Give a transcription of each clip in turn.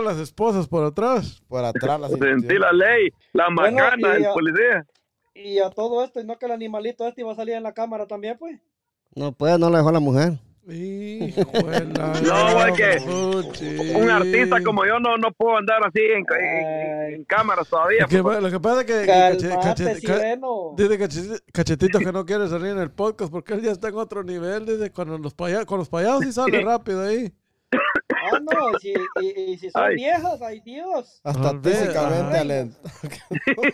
sintió las esposas por atrás. Por atrás las Sentí la ley, la Bueno, macana y a- policía. Y a todo esto, ¿y no que el animalito este iba a salir en la cámara también, pues? No puede, no lo dejó la mujer. Hijo de la No, güey, que gran puchi. un artista como yo no, no puedo andar así en, en, en cámaras todavía. Lo que, pues. lo que pasa es que, Calmate, dice Cachetito que no quiere salir en el podcast porque él ya está en otro nivel. Dice, cuando los paya- con los payasos sí sale rápido ahí. Ah, no, si, y, y si son Ay. viejas, ay Dios. Hasta físicamente ajá. alent-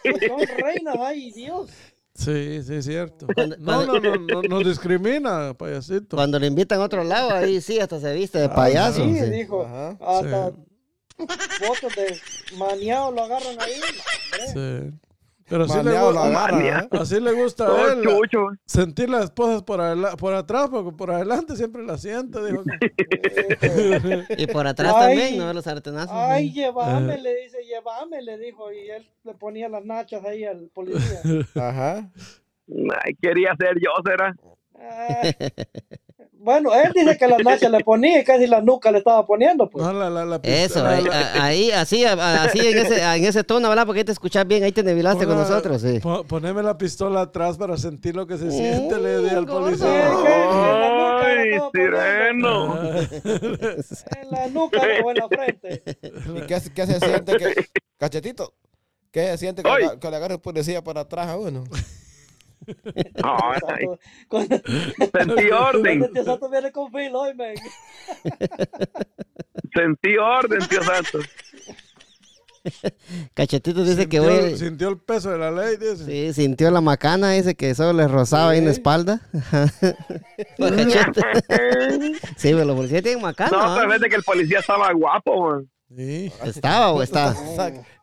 Si son reinas, ay Dios. Sí, sí, es cierto. Cuando- No, no, no, no, no discrimina, payasito. Cuando lo invitan a otro lado, ahí sí, hasta se viste de payaso. Sí, sí. dijo. Ajá. Hasta fotos de maniado lo agarran ahí. hombre. Sí. Pero sí le, Maneado gu- lo agarra, ¿eh? así le gusta a él. chucho. Sentir las esposas por, atrás, porque por adelante siempre la siente, dijo. Y por atrás Ay. también, ¿no? Los sartenazos. Ay, llévame, le dice, llévame, le dijo. Y él le ponía las nachas ahí al policía. Ajá. Ay, quería ser yo, será. Bueno, él dice que las nachas le ponía y casi la nuca le estaba poniendo, pues. No, la, la, la Eso, la- ahí, la- ahí, así, así en ese, en ese tono, ¿verdad? Porque ahí te escuchas bien, ahí te nebilaste con ponga- nosotros, sí. po- poneme la pistola atrás para sentir lo que se siente, le di al policía. que en la nuca le Ay, poniendo. sireno. En la nuca o en la frente. ¿Y qué, qué se siente que... Cachetito, ¿qué se siente que, Ay. que le agarre el policía para atrás a uno? Cuando, sentí orden, tío Santo viene con Phil hoy, man. sentí orden, tío Santo. Cachetito dice que sintió, hoy, sintió el peso de la ley, dice. sí, sintió la macana, dice que solo le rozaba ahí en la espalda. Sí, pero los policías tienen macana. No, pero fíjate que el policía estaba guapo, man. Sí. ¿Estaba o está?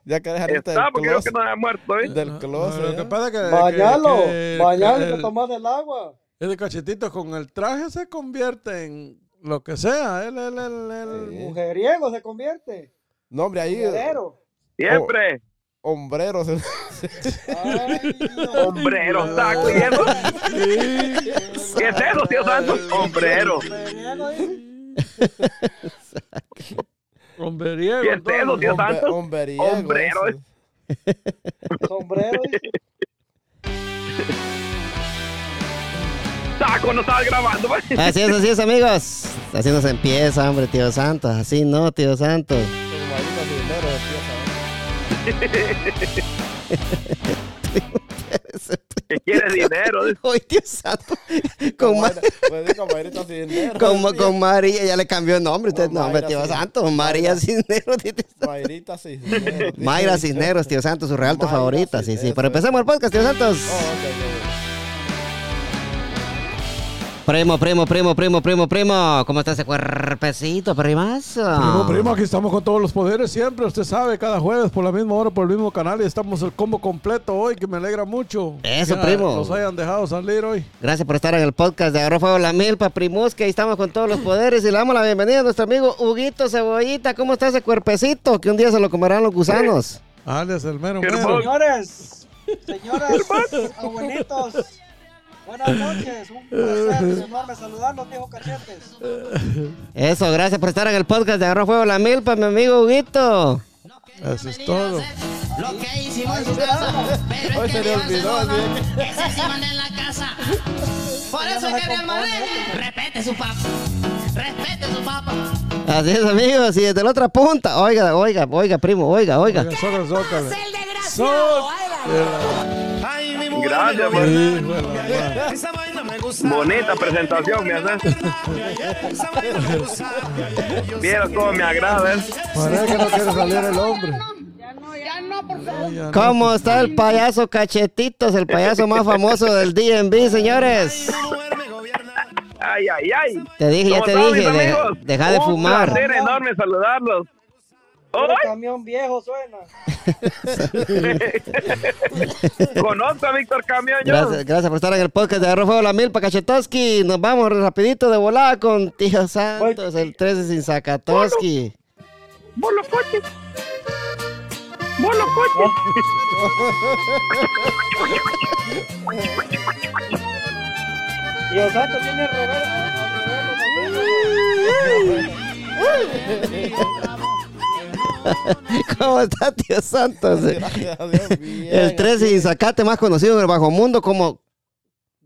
Ya que Está, del porque creo que closet. no había muerto, ¿eh? Del No, closet. lo que pasa es que, Bañalo, que- que- bañalo y te el- tomas el agua. ese cachetito con el traje se convierte en lo que sea. Él, él, él, él- Sí. Mujeriego se convierte. No, hombre, ahí... Mujerero. Siempre. Hombreros. Ay, Dios. Hombrero, ¿está oyendo? ¿Qué es eso, tío Santo? Hombrero. Homberiego, ¿Qué es eso, tío Hombre- Santo? Hombreriego. Hombrero. ese. Sombrero, dice. Saco, no estaba grabando. Así es, así es, amigos. Así nos empieza, hombre, tío Santos. Así no, tío Santos. Como marica cilindro empieza. Que quiere dinero. Hoy, tío Santo. Con, Como Ma- Mayra- Pues Cisneros. con, con María, ya le cambió el nombre. Usted, No, no, hombre, Mayra tío Cis- Santos. María Cisneros. tío Santos. Mayrita Cisneros. Mayra Cisneros, tío Santos, su realto favorita. Sí, sí. Cisneros, Pero empecemos el podcast, tío Santos. Oh, ok, ok. Primo, primo, primo, primo, primo, primo. ¿Cómo está ese cuerpecito, primazo? Primo, primo, aquí estamos con todos los poderes siempre. Usted sabe, cada jueves por la misma hora, por el mismo canal. Y estamos el combo completo hoy, que me alegra mucho. Eso, que primo. Nos hayan dejado salir hoy. Gracias por estar en el podcast de Agarró Fuego la Milpa, Primus, que ahí estamos con todos los poderes y le damos la bienvenida a nuestro amigo Huguito Cebollita. ¿Cómo está ese cuerpecito? Que un día se lo comerán los gusanos. Alias el mero mero. Señores, señoras, abuelitos, buenas noches. Un placer enorme saludarlos, viejo cachetes. Eso, gracias por estar en el podcast de Agarró Fuego la Milpa, mi amigo Huguito. Eso es todo. Lo que hicimos en su casa, pero Hoy es se que le Dios olvidó, ese sí manda en la casa. Por eso es que mi hermano respete su papá, respete su papá. Así es, amigos, y desde la otra punta. Oiga, oiga, oiga, primo, oiga, oiga. Oiga, zócale. Es el desgraciado, mujer Gracias, bueno, Esa vaina me gusta. Bonita presentación, me haces. Vieras cómo me agrada, ¿eh? Parece que no quiere salir el hombre. Ya no, ya no, por favor. Ay, ya no. ¿Cómo está el payaso Cachetitos, el payaso más famoso del DNB, señores? Ay, ay, ay. Te dije, ya ¿Cómo te dije, deja, de Un fumar. placer enorme saludarlos. Puro camión viejo suena. Conozco a Víctor Camión, yo. Gracias, gracias por estar en el podcast de Agarró Fuego la Milpa, Cachetoski. Nos vamos rapidito de volada con Tío Santos, el 13 sin Zakatoski. Vos los coches. Vos los coches. Y el santo tiene reverso. ¿Cómo está, tío Santos? Dios, bien. El 13 y sacate más conocido en el bajo mundo como,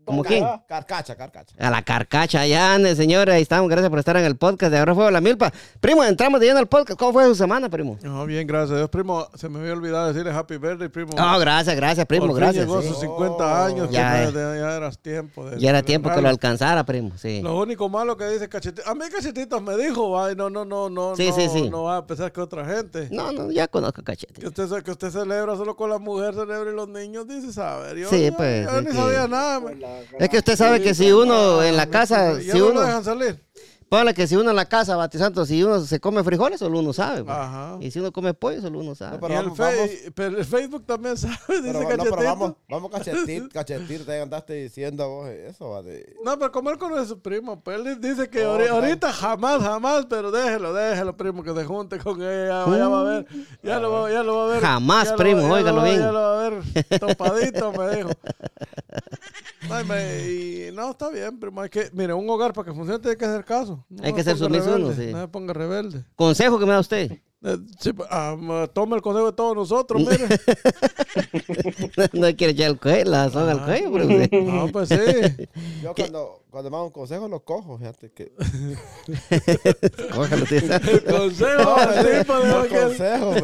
como quién? Carcacha, carcacha. A la carcacha, ya, ande, señora. Ahí estamos. Gracias por estar en el podcast de Ahora Fuego la Milpa. Primo, entramos de lleno al podcast. ¿Cómo fue su semana, primo? No, bien, gracias a Dios, primo. Se me había olvidado decirle happy birthday, primo. Oh, gracias, gracias, primo. Por fin Gracias. llegó a sí. sus 50 años, Ya, ya, eh. ya, ya era tiempo. De Ya era tiempo que lo alcanzara, primo. Sí. Lo único malo que dice Cachetito, a mí Cachetitos me dijo, ay, no, no, no, no, Sí, no, sí, sí. no va a pensar que otra gente. No, no, ya conozco cachete. Que usted, que usted celebra solo con la mujer, celebra y los niños, dice, saber. Yo, Sí, pues, yo ni que- sabía nada. man. Es que usted sabe que si uno en la casa, Ya si no uno, lo dejan salir. póngale que si uno en la casa, Batisanto, si uno se come frijoles, solo uno sabe. pues. Ajá. Y si uno come pollo, solo uno sabe. No, pero y el, vamos- fe- vamos- pero el Facebook también sabe, dice Pero, no, Cachetito. pero vamos, vamos cachetir, cachetir, te andaste diciendo vos eso, va de... No, pero conoce a su primo, pues él dice que Oh, ahorita jamás, jamás, pero déjelo, déjelo, primo, que se junte con ella, ya, ya va a ver, ya lo, va- ya lo va a ver. Jamás, ya primo, óigalo bien. Ya lo va a ver topadito, me dijo. Ay, me- y no, está bien, primo, hay que, mire, un hogar para que funcione tiene que hacer caso. No Hay que ser sumiso uno, rebelde, sí. No se ponga rebelde. Consejo que me da usted. Eh, sí, pues, ah, ma- tome el consejo de todos nosotros, mire. no quiere echar el cuello, la soga al cuello, pero usted- no, pues sí. Yo cuando, cuando me dan un consejo lo cojo, fíjate que... Cójalo, tío. Consejo No, tipo de que- consejo,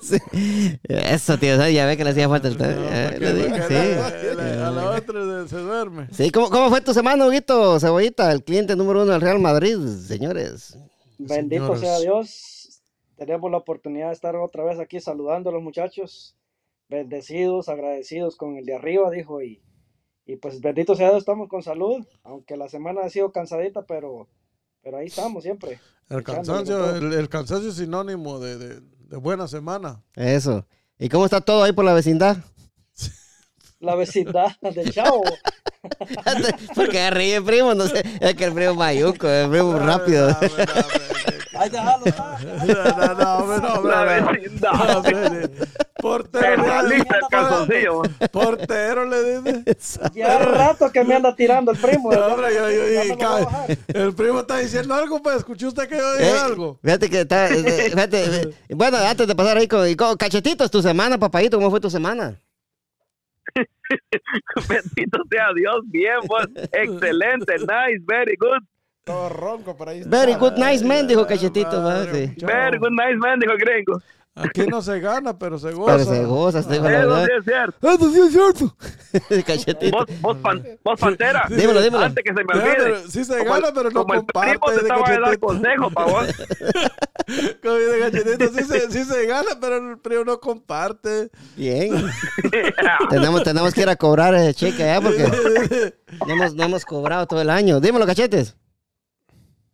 Sí. Eso, tío, ¿sabes? ya ve que le hacía falta el No, eh, que- digo, la- sí. la- a la otra se- se duerme. Sí, ¿cómo, ¿cómo fue tu semana, Huguito Cebollita? El cliente número uno del Real Madrid, señores. Bendito Señores. sea Dios. Tenemos la oportunidad de estar otra vez aquí saludando a los muchachos. Bendecidos, agradecidos con el de arriba, dijo. Y, y pues bendito sea Dios, estamos con salud. Aunque la semana ha sido cansadita, pero, pero ahí estamos siempre. El cansancio, el, el cansancio es sinónimo de, de- de buena semana. Eso. ¿Y cómo está todo ahí por la vecindad? La vecindad del chavo. Porque ríe, primo, no sé. Es que el primo mayuco, el primo rápido. No, no, no, Ahí déjalo, está. no, La vecindad. Portero, el calzoncillo. portero le dice. Ya rato que me anda tirando el primo. El primo está diciendo algo, pues escuchó usted que yo dije Eh, algo. Fíjate que está. eh, Fíjate, eh, bueno, antes de pasar ahí con, cachetitos, tu semana, papadito, ¿cómo fue tu semana? Bendito sea Dios, bien, pues. Excelente, nice, very good. Todo ronco, pero ahí está. Very good, nice man, dijo cachetito. Very good, nice man, dijo gringo. Aquí no se gana, pero se goza. Pero se goza, la Eso sí es cierto. Eso sí es cierto. Cachetito. Vos, vos, pan- vos pantera. Dímelo, dímelo. Antes que se me olvide. sí se Como gana, el- pero no como el comparte. primo te estaba a dar consejo, pa' vos. Como dice Cachetito, sí se, sí se gana, pero el primo no comparte. Bien. tenemos, tenemos que ir a cobrar ese cheque allá porque no hemos, no hemos cobrado todo el año. Dímelo, cachetes.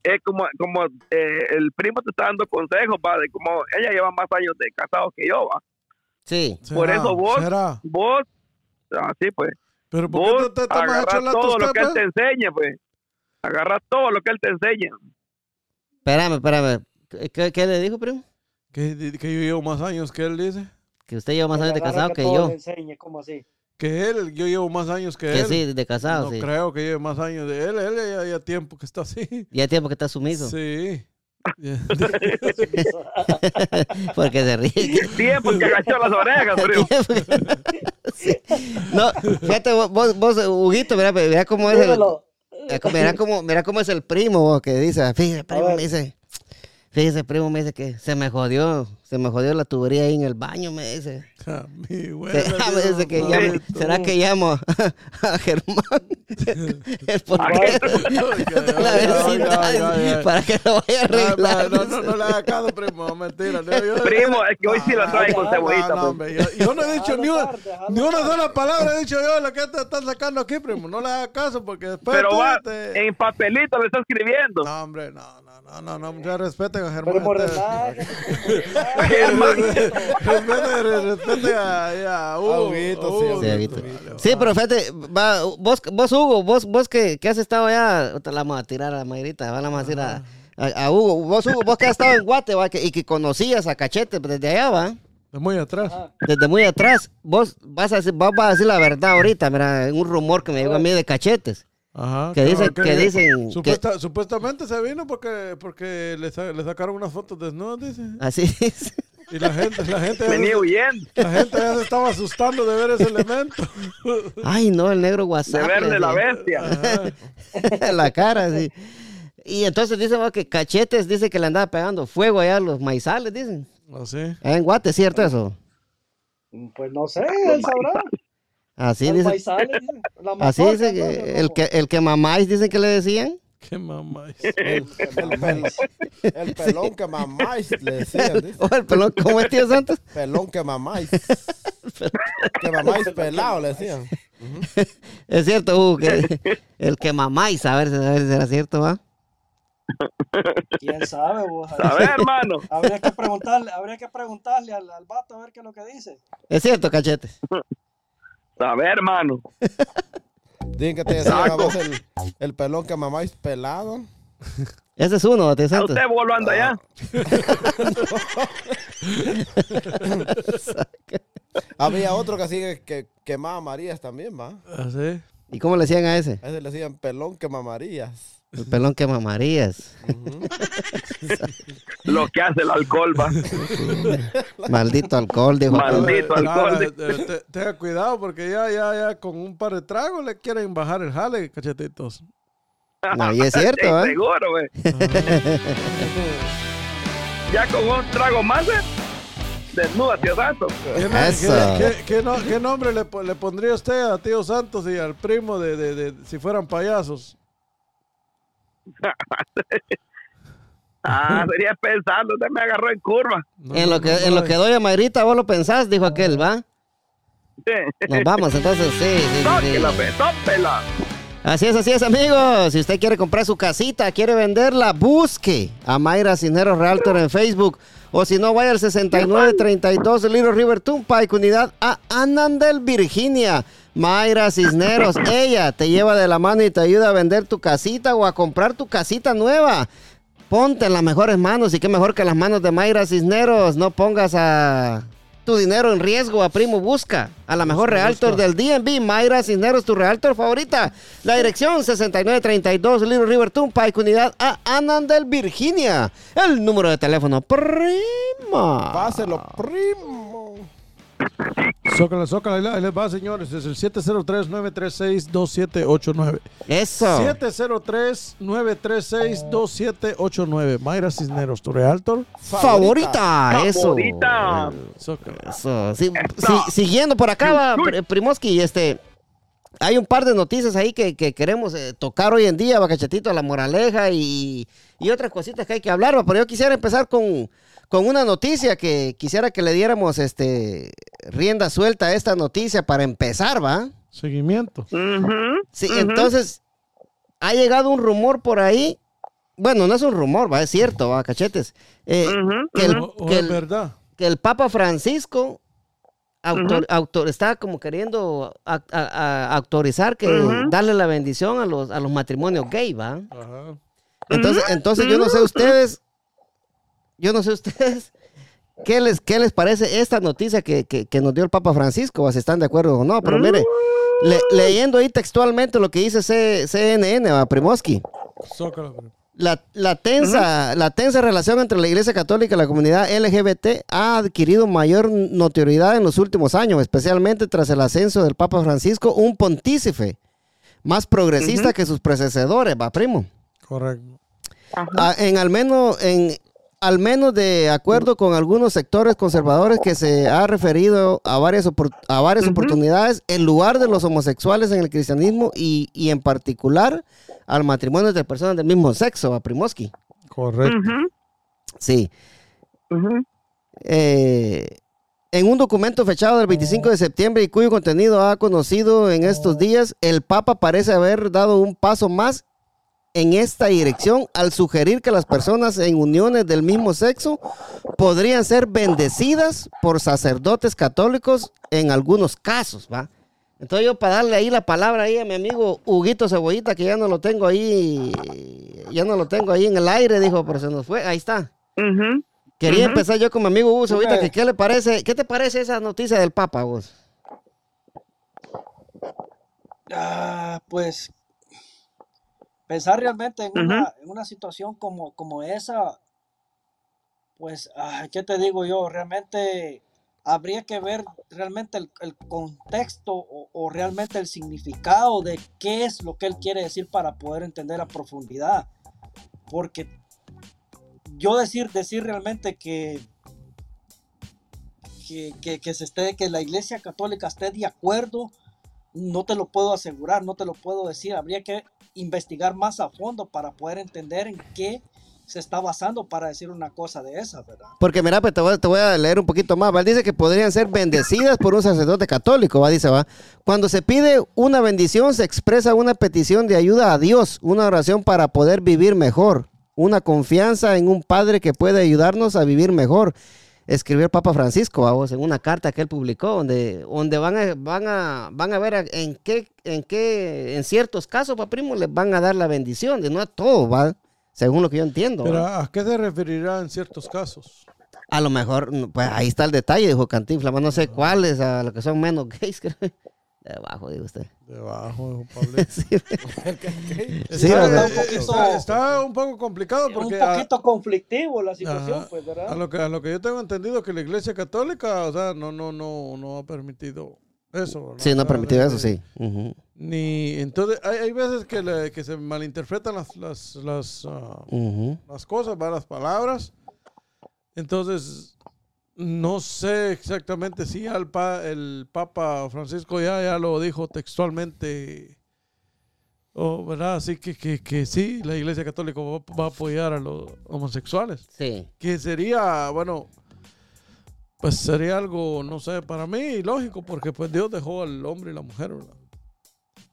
Es como, como eh, el primo te está dando consejos, va, de como ella lleva más años de casado que yo, va. Sí. Por ¿Será? eso vos- ¿Será? Vos, así pues, Pero ¿por qué vos no te a agarras todo lo que él te enseña, pues. Agarras todo lo que él te enseña. Espérame, espérame. ¿Qué- ¿Qué, qué le dijo, primo? Que, que yo llevo más años que él, dice. Que usted lleva más años de casado que yo. le enseñe, ¿cómo así? Que él, yo llevo más años que, Que él. sí, de casado, no sí. creo que lleve más años de él. Él ya, ya tiempo que está así. Ya tiempo que está sumiso. Sí. Porque se ríe. Tiempo que agachó las orejas, primo. Sí. No, fíjate, vos, vos, vos, Huguito, mira, mira cómo es el, Dímelo. mira cómo- mira cómo, es el primo vos, que dice, fíjese, primo, me dice, fíjese, primo, me dice que se me jodió, se me jodió la tubería ahí en el baño, me dice. A mi Que- güey, me dice que llamo- ¿Será que llamo a, a Germán? el portero de la vecindad para que lo vaya a arreglar. No, no, no le haga caso, primo. Mentira. No, yo- Primo, es que hoy sí la trae con cebollita, no, hombre, yo, yo no he dicho ni una, ni sola palabra. He dicho yo lo que te estás sacando aquí, primo. No le haga caso porque después. Pero tú va, te- en papelito le está escribiendo. No, hombre, no, no, no, no, no. Ya respeten a Germán. Primo, Este- relájate. Respete, respete a, a Hugo. Sí, pero fíjate, va, vos, vos Hugo, vos, vos que, que has estado allá, te la vamos a tirar a la Mayrita, va, la vamos a decir a, a- a Hugo, vos Hugo, vos que has estado en Guate, va, que- y que conocías a Cachete desde allá, va, De muy atrás. desde muy atrás, vos vas a decir, vos vas a decir la verdad ahorita, mira, un rumor que me llegó a mí de Cachetes, Ajá. que dicen, que dicen, que- Supuestamente se vino porque, porque le, le sacaron unas fotos desnudas, dice. así dice. Y la gente, la gente, Venía huyendo la gente ya se estaba asustando de ver ese elemento. Ay, no, el negro de WhatsApp. verle le la decía. bestia. Ajá. la cara, sí. Y entonces dice que Cachetes dice que le andaba pegando fuego allá a los maizales, dicen. Así. Allá en Guate, ¿cierto eso? Pues no sé, él sabrá. Así dice. Así dice que el que el que mamáis dicen que le decían. Qué mamá. El, el pel- el pelón que mamáis, le decían. dice. O el pelón, ¿cómo es tío Santos? Pelón que mamáis. que mamáis pelado, le decían. Es cierto, Hugo, que el que mamáis, a ver, si- a ver si será cierto, ¿va? ¿Quién sabe, vos? A ver, hermano. Habría que preguntarle, habría que preguntarle al, al vato a ver qué es lo que dice. Es cierto, Cachetes. A ver, hermano. Dicen que te vos el, el pelón que mamáis pelado. Ese es uno, tío A usted volando allá. Había otro que así que, que quemaba Marías también, va. Así. ¿Y cómo le decían a ese? A ese le decían pelón que mamarías. El pelón que mamarías. Lo que hace el alcohol, va. Maldito alcohol, dijo. Maldito alcohol. te- tenga cuidado porque ya, ya, ya con un par de tragos le quieren bajar el jale, cachetitos. No, y es cierto, Sí, ¿eh? Seguro, güey. Ya con un trago más, ¿eh? Desnuda, tío Santo. ¿Qué, qué- qué- qué no- qué nombre le, le pondría usted a Tío Santos y al primo de, de- de- si fueran payasos? Ah, sería pensando, usted me agarró en curva. No, En lo que, no, en lo que doy a Mayrita, vos lo pensás, dijo aquel, ¿va? Nos vamos, entonces, sí, sí, sí, sí. Tópela. Así es, así es, amigos. Si usted quiere comprar su casita, quiere venderla, busque a Mayra Cisneros Realtor en Facebook. O si no, vaya al 6932 de Little River Turnpike, unidad a Anandel, Virginia. Mayra Cisneros, ella te lleva de la mano y te ayuda a vender tu casita o a comprar tu casita nueva. Ponte en las mejores manos y qué mejor que las manos de Mayra Cisneros. No pongas a tu dinero en riesgo, a primo busca a la mejor realtor del DNB, Mayra Cisneros, tu realtor favorita. La dirección 6932 Little River Turnpike, unidad a Anandel, Virginia. El número de teléfono, prima. Páselo, primo. Zócala, zócala, ahí les va, señores. Es el 703-936-2789. Eso. 703-936-2789. Mayra Cisneros, tu realtor. Favorita, eso. Favorita. Zócala. Eso. Sí, sí, siguiendo por acá, va, Pri- Primoski, este. Hay un par de noticias ahí que, que queremos eh, tocar hoy en día, Bacachetito, la moraleja y, y otras cositas que hay que hablar, va, pero yo quisiera empezar con, con una noticia que quisiera que le diéramos este rienda suelta a esta noticia para empezar, ¿va? Seguimiento. Sí, entonces ha llegado un rumor por ahí. Bueno, no es un rumor, va, es cierto, va, cachetes. Eh, que el- O, o que es el- verdad. que el Papa Francisco autor, Ujú. autor- está como queriendo a- a- a- autorizar que darle la bendición a los, a los matrimonios gay, ¿va? Ajá. Entonces, entonces yo no sé ustedes, yo no sé ustedes, ¿qué les, qué les parece esta noticia que, que- que nos dio el Papa Francisco? Si están de acuerdo o no, pero mire, le- leyendo ahí textualmente lo que dice C- CNN, ¿va? Primoski. Zócala, primo. La, la tensa, la tensa relación entre la Iglesia Católica y la comunidad LGBT ha adquirido mayor notoriedad en los últimos años, especialmente tras el ascenso del Papa Francisco, un pontífice más progresista que sus predecesores, va primo. Correcto. Ah, en al menos en al menos de acuerdo con algunos sectores conservadores que se ha referido a varias opor- a varias oportunidades el lugar de los homosexuales en el cristianismo y, y en particular al matrimonio entre personas del mismo sexo, a Primoski. Correcto. Sí. Eh, en un documento fechado del 25 de septiembre y cuyo contenido ha conocido en estos días, el Papa parece haber dado un paso más en esta dirección al sugerir que las personas en uniones del mismo sexo podrían ser bendecidas por sacerdotes católicos en algunos casos, ¿va? Entonces yo para darle ahí la palabra ahí a mi amigo Huguito Cebollita, que ya no lo tengo ahí, ya no lo tengo ahí en el aire, dijo, pero se nos fue, ahí está. Quería empezar yo con mi amigo Hugo Cebollita, que qué le parece, ¿qué te parece esa noticia del Papa, vos? Ah, pues pensar realmente en, una, en una situación como, como esa, Pues, ay, ¿qué te digo yo? Realmente habría que ver realmente el, el contexto o, o realmente el significado de qué es lo que él quiere decir para poder entender a profundidad. Porque yo decir, decir realmente que, que, que, que se esté, que la iglesia católica esté de acuerdo, no te lo puedo asegurar, no te lo puedo decir. Habría que investigar más a fondo para poder entender en qué se está basando para decir una cosa de esa, ¿verdad? Porque mira, pues, te, voy, te voy a leer un poquito más. Dice que podrían ser bendecidas por un sacerdote católico. ¿va? Dice, va. Cuando se pide una bendición, se expresa una petición de ayuda a Dios, una oración para poder vivir mejor, una confianza en un Padre que puede ayudarnos a vivir mejor. Escribió el Papa Francisco, vamos, en una carta que él publicó, donde, donde van, a, van, a, van a ver a- en qué, en qué, en ciertos casos, pa primo, les van a dar la bendición, de no a todos, ¿va? Según lo que yo entiendo. Pero ¿a qué se referirá en ciertos casos? A lo mejor, pues ahí está el detalle, dijo Cantinflas, no sé cuáles, a los que son menos gays, creo. De abajo, digo usted. Debajo, Pablito. Sí, Sí, está, un poquito- está- está un poco complicado porque un a- poquito conflictivo la situación, Ajá. pues, a, ¿verdad? lo que a lo que yo tengo entendido que la Iglesia Católica, o sea, no no no no ha permitido eso. ¿verdad? sí, no ha permitido eso, sí. Ni entonces hay, hay veces que, le- que se malinterpretan las las las, ah, ujú. las cosas, ¿verdad? las palabras. Entonces no sé exactamente si ya el, pa- el Papa Francisco ya, ya lo dijo textualmente. o ¿verdad? Así que, que, que sí, la Iglesia Católica va, va a apoyar a los homosexuales. Sí. Que sería, bueno, pues sería algo, no sé, para mí lógico, porque pues Dios dejó al hombre y la mujer, ¿verdad?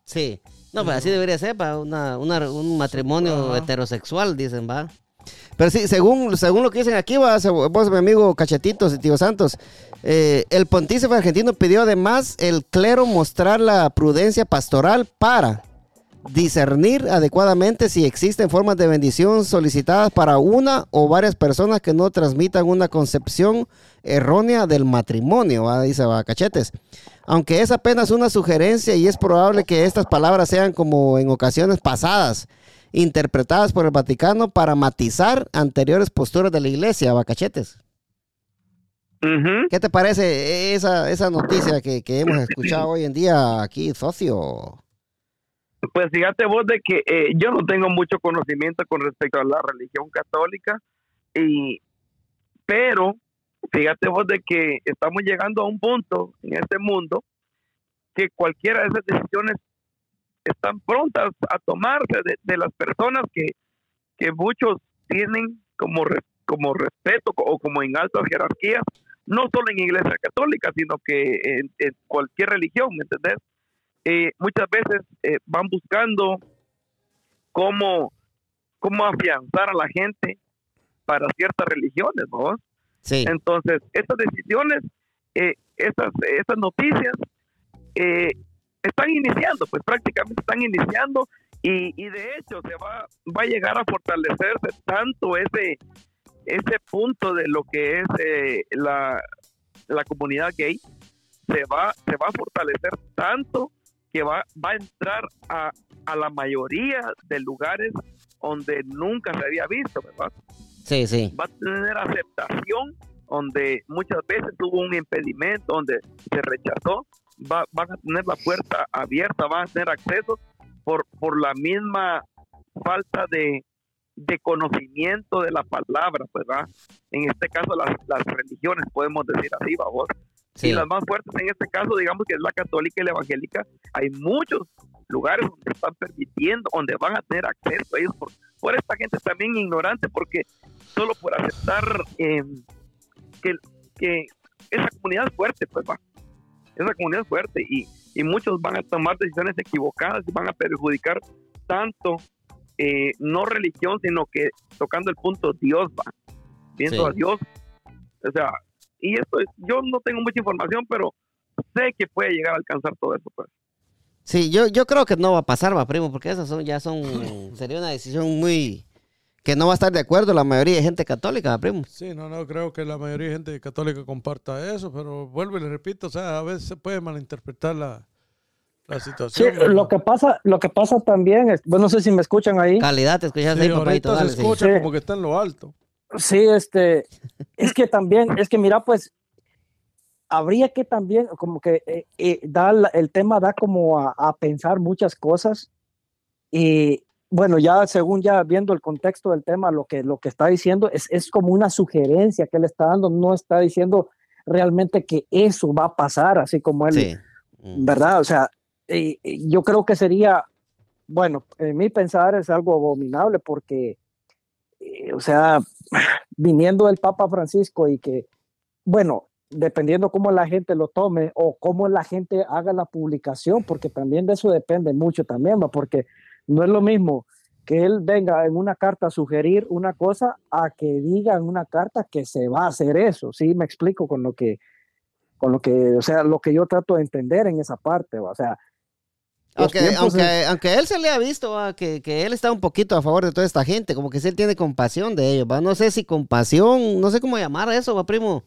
Sí. No, pues así debería ser para una, una- un matrimonio Ajá. heterosexual, dicen, va. Pero sí, según, según lo que dicen aquí, va, se- vos, mi amigo Cachetitos y Tío Santos, eh, el pontífice argentino pidió además el clero mostrar la prudencia pastoral para discernir adecuadamente si existen formas de bendición solicitadas para una o varias personas que no transmitan una concepción errónea del matrimonio, ¿va? dice va, Cachetes. Aunque es apenas una sugerencia y es probable que estas palabras sean como en ocasiones pasadas, interpretadas por el Vaticano para matizar anteriores posturas de la iglesia, va, Cachetes. Ujú. ¿Qué te parece esa, esa noticia que, que hemos escuchado hoy en día aquí, socio? Pues fíjate vos de que eh, yo no tengo mucho conocimiento con respecto a la religión católica, y, pero fíjate vos de que estamos llegando a un punto en este mundo que cualquiera de esas decisiones están prontas a tomarse de, de las personas que, que muchos tienen como, re- como respeto o como en altas jerarquías, no solo en iglesia católica, sino que en, en cualquier religión, ¿me entendés? eh, muchas veces eh, van buscando cómo, cómo afianzar a la gente para ciertas religiones, ¿no? Sí. Entonces, estas decisiones, eh, estas, estas noticias, eh, están iniciando, pues prácticamente están iniciando y, y de hecho se va, va a llegar a fortalecerse tanto ese, ese punto de lo que es eh, la, la comunidad gay, se va, se va a fortalecer tanto que va, va a entrar a, a la mayoría de lugares donde nunca se había visto, ¿verdad? Sí, sí. va a tener aceptación donde muchas veces hubo un impedimento, donde se rechazó, va, van a tener la puerta abierta, van a tener acceso por, por la misma falta de, de conocimiento de la palabra, ¿verdad? En este caso las, las religiones, podemos decir así, vamos. sí. Y las más fuertes en este caso, digamos que es la católica y la evangélica, hay muchos lugares donde están permitiendo, donde van a tener acceso a ellos por, por esta gente también ignorante, porque solo por aceptar eh, que, que esa comunidad es fuerte, pues va, esa comunidad es fuerte y, y muchos van a tomar decisiones equivocadas y van a perjudicar tanto eh, no religión, sino que tocando el punto Dios va, viendo Sí. a Dios, o sea, y esto es- yo no tengo mucha información, pero sé que puede llegar a alcanzar todo eso, pues. Sí, yo, yo creo que no va a pasar, va, primo, porque esas son, ya son, sería una decisión muy, que no va a estar de acuerdo la mayoría de gente católica, primo. Sí, no, no creo que la mayoría de gente católica comparta eso, pero vuelvo y le repito, o sea, a veces se puede malinterpretar la, la Sí, situación. ¿verdad? lo que pasa, lo que pasa también es, bueno, no sé si me escuchan ahí. Calidad, te escuchas Sí, ahí, papadito, dale, se sí. escucha Sí. como que está en lo alto. Sí, este, es que también, es que mira, pues, habría que también, como que eh, eh, da el tema da como a, a pensar muchas cosas y bueno, ya según ya viendo el contexto del tema, lo que, lo que está diciendo es, es como una sugerencia que él está dando, no está diciendo realmente que eso va a pasar, así como él, Sí. Mm. ¿verdad? O sea, y- y yo creo que sería, bueno, en mi pensar es algo abominable porque, eh, o sea, viniendo del Papa Francisco y que, bueno, dependiendo cómo la gente lo tome o cómo la gente haga la publicación, porque también de eso depende mucho también, ¿va? porque no es lo mismo que él venga en una carta a sugerir una cosa a que diga en una carta que se va a hacer eso, ¿sí? Me explico con lo que, con lo que, o sea, lo que yo trato de entender en esa parte, ¿va? o sea, los Aunque, aunque, a él se le ha visto ah, que, que él está un poquito a favor de toda esta gente, como que sí él tiene compasión de ellos, ¿va? No sé si compasión, no sé cómo llamar eso, ¿va, primo?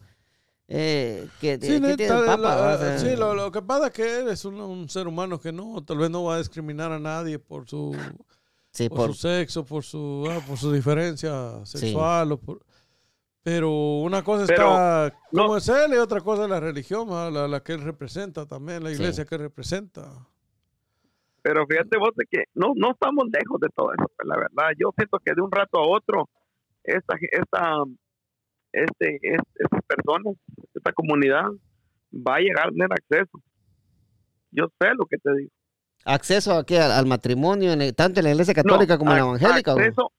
Eh, que, Sí, que neta, tiene el Papa, la- ¿va? O sea, sí, lo, lo que pasa es que él es un, un ser humano que no, tal vez no va a discriminar a nadie por su, sí, por por- su sexo, por su, ah, por su diferencia sexual. o por- pero una cosa Pero, está como no. es él y otra cosa es la religión, ¿va? la, la que él representa también, la Sí. iglesia que representa. Pero fíjate vos de que no, no estamos lejos de todo eso, pues, la verdad. Yo siento que de un rato a otro, esta, esta, este, es- estas personas, esta comunidad, va a llegar a tener acceso. Yo sé lo que te digo. acceso aquí al, al matrimonio, en el- tanto en la iglesia católica No, como en la evangélica. ¿va? Acceso,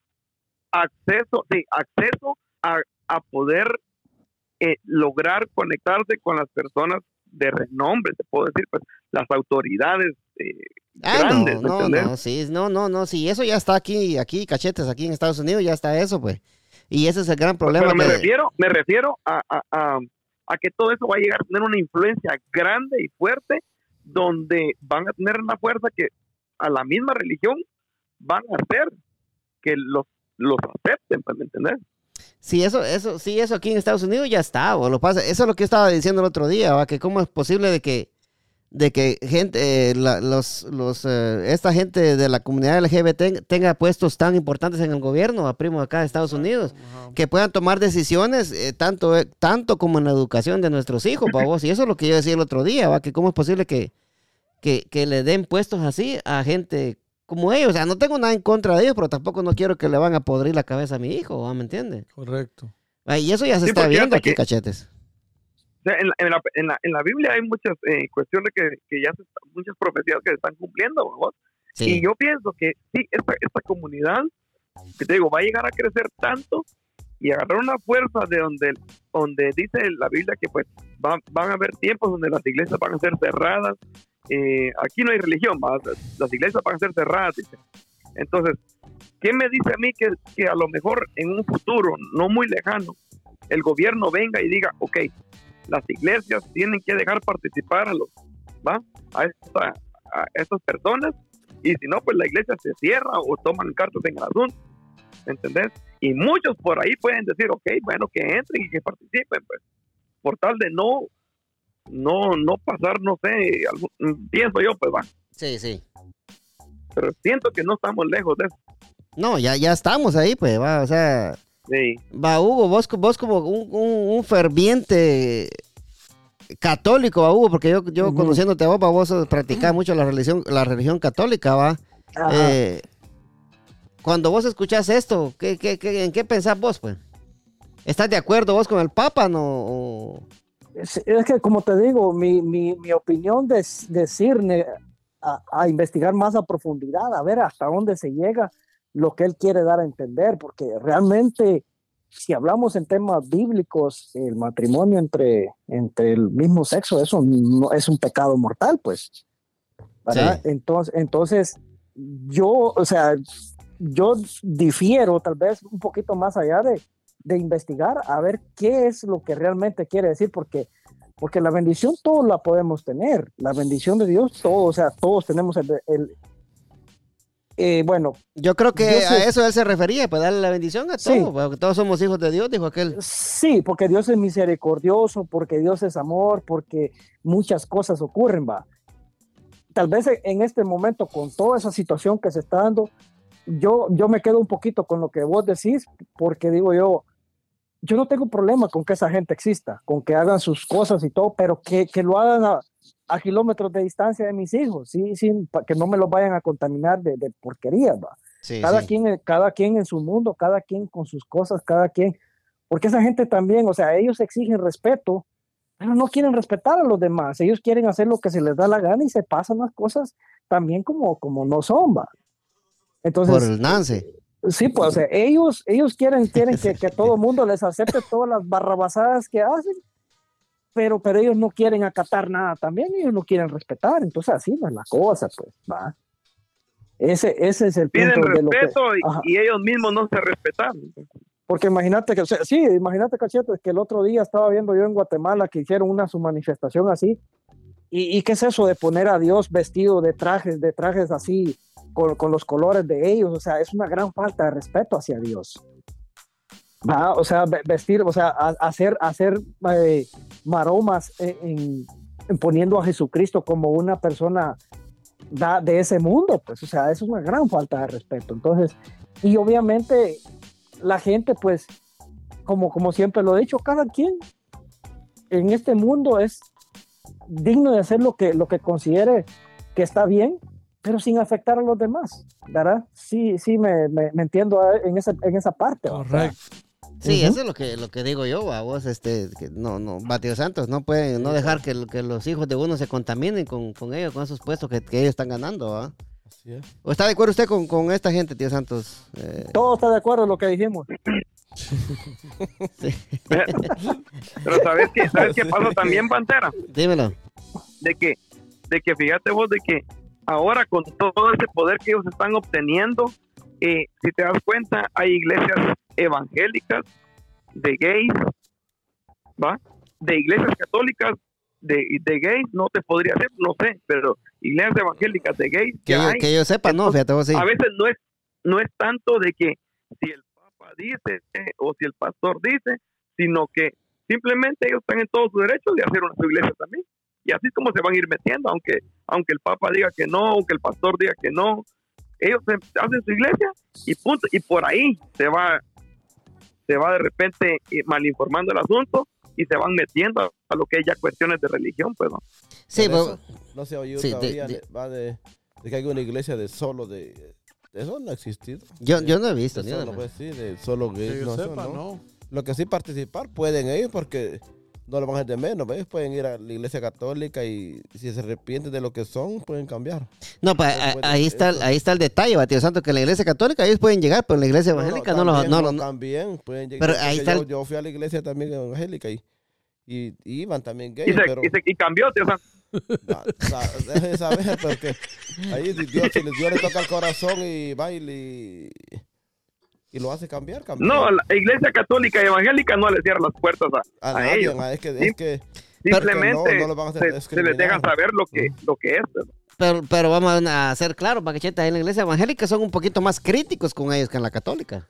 acceso, sí, acceso a, a poder eh, lograr conectarse con las personas de renombre, te puedo decir, pues las autoridades eh, Ah, grandes, ¿me no, no, no, sí, no, no, no, sí, eso ya está aquí, aquí, cachetes, aquí en Estados Unidos ya está eso, pues. Y ese es el gran problema. Pero me refiero, me refiero a, a, a, a que todo eso va a llegar a tener una influencia grande y fuerte, donde van a tener una fuerza que a la misma religión van a hacer que los, los acepten, pues, ¿me entendés? Sí, eso, eso, sí, eso aquí en Estados Unidos ya está, o lo pasa, eso es lo que estaba diciendo el otro día, ¿va? que cómo es posible de que, de que gente, eh, la- los, los, eh, esta gente de la comunidad LGBT tenga puestos tan importantes en el gobierno, a primo acá de Estados Unidos, Ajá. que puedan tomar decisiones eh, tanto, eh, tanto como en la educación de nuestros hijos, ¿va vos? Y eso es lo que yo decía el otro día, ¿va? que cómo es posible que, que, que le den puestos así a gente como ellos. O sea, no tengo nada en contra de ellos, pero tampoco no quiero que le van a podrir la cabeza a mi hijo, ¿va? ¿me entiendes? Correcto. Y eso ya se Sí, está viendo aquí, que- cachetes. Sea, en, la, en, la, en, la, en la Biblia hay muchas eh, cuestiones que, que ya se están- muchas profecías que se están cumpliendo, ¿verdad? Sí. Y yo pienso que sí, esta, esta comunidad, que te digo, va a llegar a crecer tanto y agarrar una fuerza de donde, donde dice la Biblia que pues va- van a haber tiempos donde las iglesias van a ser cerradas. Eh, aquí no hay religión, ¿va? las iglesias van a ser cerradas. dice. Entonces, ¿qué me dice a mí que, que a lo mejor en un futuro no muy lejano el gobierno venga y diga, ok, las iglesias tienen que dejar participar a los, ¿va? A, esta- a estas personas y si no, pues la iglesia se cierra o toman cartas en el asunto, ¿entendés? Y muchos por ahí pueden decir, ok, bueno, que entren y que participen, pues, por tal de no, no, no pasar, no sé, algún- pienso yo, pues va, Sí, sí. pero siento que no estamos lejos de eso. No, ya, ya estamos ahí, pues, va, o sea, Sí. va, Hugo, vos, vos como un, un- un ferviente católico, va, Hugo, porque yo, yo conociéndote a vos, va, vos practicás mucho la religión, la religión católica, va. Eh, cuando vos escuchás esto, ¿qué, qué, qué- en qué pensás vos, pues? ¿Estás de acuerdo vos con el Papa, no? O- Es, es que, como te digo, mi, mi, mi opinión de decirme a, a investigar más a profundidad, a ver hasta dónde se llega lo que él quiere dar a entender, porque realmente, si hablamos en temas bíblicos, el matrimonio entre, entre el mismo sexo, eso no es un pecado mortal, pues. ¿verdad? Entonces, entonces, yo, o sea, yo difiero tal vez un poquito más allá de, de investigar a ver qué es lo que realmente quiere decir, porque, porque la bendición todos la podemos tener, la bendición de Dios, todos, o sea, todos tenemos el... el- eh, bueno, Yo creo que Yo a sé- eso él se refería, pues darle la bendición a Sí. todos, porque todos somos hijos de Dios, dijo aquel. sí, porque Dios es misericordioso, porque Dios es amor, porque muchas cosas ocurren, va. Tal vez en- en este momento, con toda esa situación que se está dando, yo, yo me quedo un poquito con lo que vos decís, porque digo yo, yo no tengo problema con que esa gente exista, con que hagan sus cosas y todo, pero que, que lo hagan a, a kilómetros de distancia de mis hijos, ¿sí? Sin, pa- que no me los vayan a contaminar de, de porquerías, ¿va? Sí, cada, sí. Quien, cada quien en su mundo, cada quien con sus cosas, cada quien, porque esa gente también, o sea, ellos exigen respeto, pero no quieren respetar a los demás, ellos quieren hacer lo que se les da la gana y se pasan las cosas también como, como no son, ¿va? Entonces, Por el Nance. Sí, pues o sea, ellos, ellos quieren, quieren que, que todo el mundo les acepte todas las barrabasadas que hacen, pero, pero ellos no quieren acatar nada también, ellos no quieren respetar, entonces así no es la cosa, pues, va. Ese, ese es el Piden punto de lo que- respeto y, y ellos mismos no se respetan. porque imagínate que, o sea, sí, imagínate, Cachete, que el otro día estaba viendo yo en Guatemala que hicieron una su manifestación así. ¿Y, y qué es eso de poner a Dios vestido de trajes, de trajes así, con, con los colores de ellos? O sea, es una gran falta de respeto hacia Dios. Va, O sea, ve- vestir, o sea, hacer, hacer eh, maromas en, en- en poniendo a Jesucristo como una persona da- de ese mundo, pues, o sea, es una gran falta de respeto. Entonces, y obviamente la gente, pues, como, como siempre lo he dicho, cada quien en este mundo es digno de hacer lo que, lo que considere que está bien, pero sin afectar a los demás, ¿verdad? Sí, sí, me, me- me entiendo en esa, en esa parte. Correcto. Sí, eso es lo que, lo que digo yo, a vos, este, que no, no, Batio Santos, no pueden, no dejar que, que los hijos de uno se contaminen con, con ellos, con esos puestos que, que ellos están ganando, es. ¿O está de acuerdo usted con, con esta gente, tío Santos? Eh, Todo está de acuerdo en lo que dijimos. Pero ¿sabes qué, ¿sabes qué pasa también, Pantera? dímelo. De que, de que fíjate vos de que ahora con todo ese poder que ellos están obteniendo, eh, si te das cuenta, hay iglesias evangélicas de gays, ¿va? De iglesias católicas de, de gays, no te podría decir, no sé, pero iglesias evangélicas de gays Que, yo, hay. que yo sepa, no, fíjate vos, sí. a veces no es no es tanto de que si el papa dice eh, o si el pastor dice sino que simplemente ellos están en todo su derecho de hacer una su iglesia también y así es como se van a ir metiendo aunque aunque el papa diga que no aunque el pastor diga que no ellos hacen su iglesia y punto y por ahí se va se va de repente eh, malinformando el asunto y se van metiendo a, a lo que es ya cuestiones de religión pues ¿no? Sí, vos- eso, no se ha oído sí, de- todavía de- de, va de, de que hay una iglesia de solo de, eso no ha existido. yo, yo no he visto, ni solo, pues sí, de solo Que gays, yo no, eso sepa, no. no. Lo que sí participar pueden ellos porque no lo van a hacer de menos, ¿ves? Pueden ir a la iglesia católica y si se arrepienten de lo que son, pueden cambiar. No, pues No ahí está, eso. ahí está el detalle, Batio Santos, que en la iglesia católica ellos pueden llegar, pero en la iglesia evangélica no, lo, también, no, lo- no- también pueden llegar. Pero ahí está yo, el- yo fui a la iglesia también evangélica y, y, y iban también y, gays, se, pero y, se- y cambió tío, o sea, va, sa- deje de saber porque ahí Dios, si Dios le toca el corazón y va y, y lo hace cambiar, cambiar. no la iglesia católica y evangélica no le cierra las puertas a, a, a nadie, ellos ma, es que, Sí. es que simplemente no, no lo van a hacer se, se les deja saber lo que lo que es pero, pero vamos a hacer claro, Paquecheta, en la iglesia evangélica son un poquito más críticos con ellos que en la católica.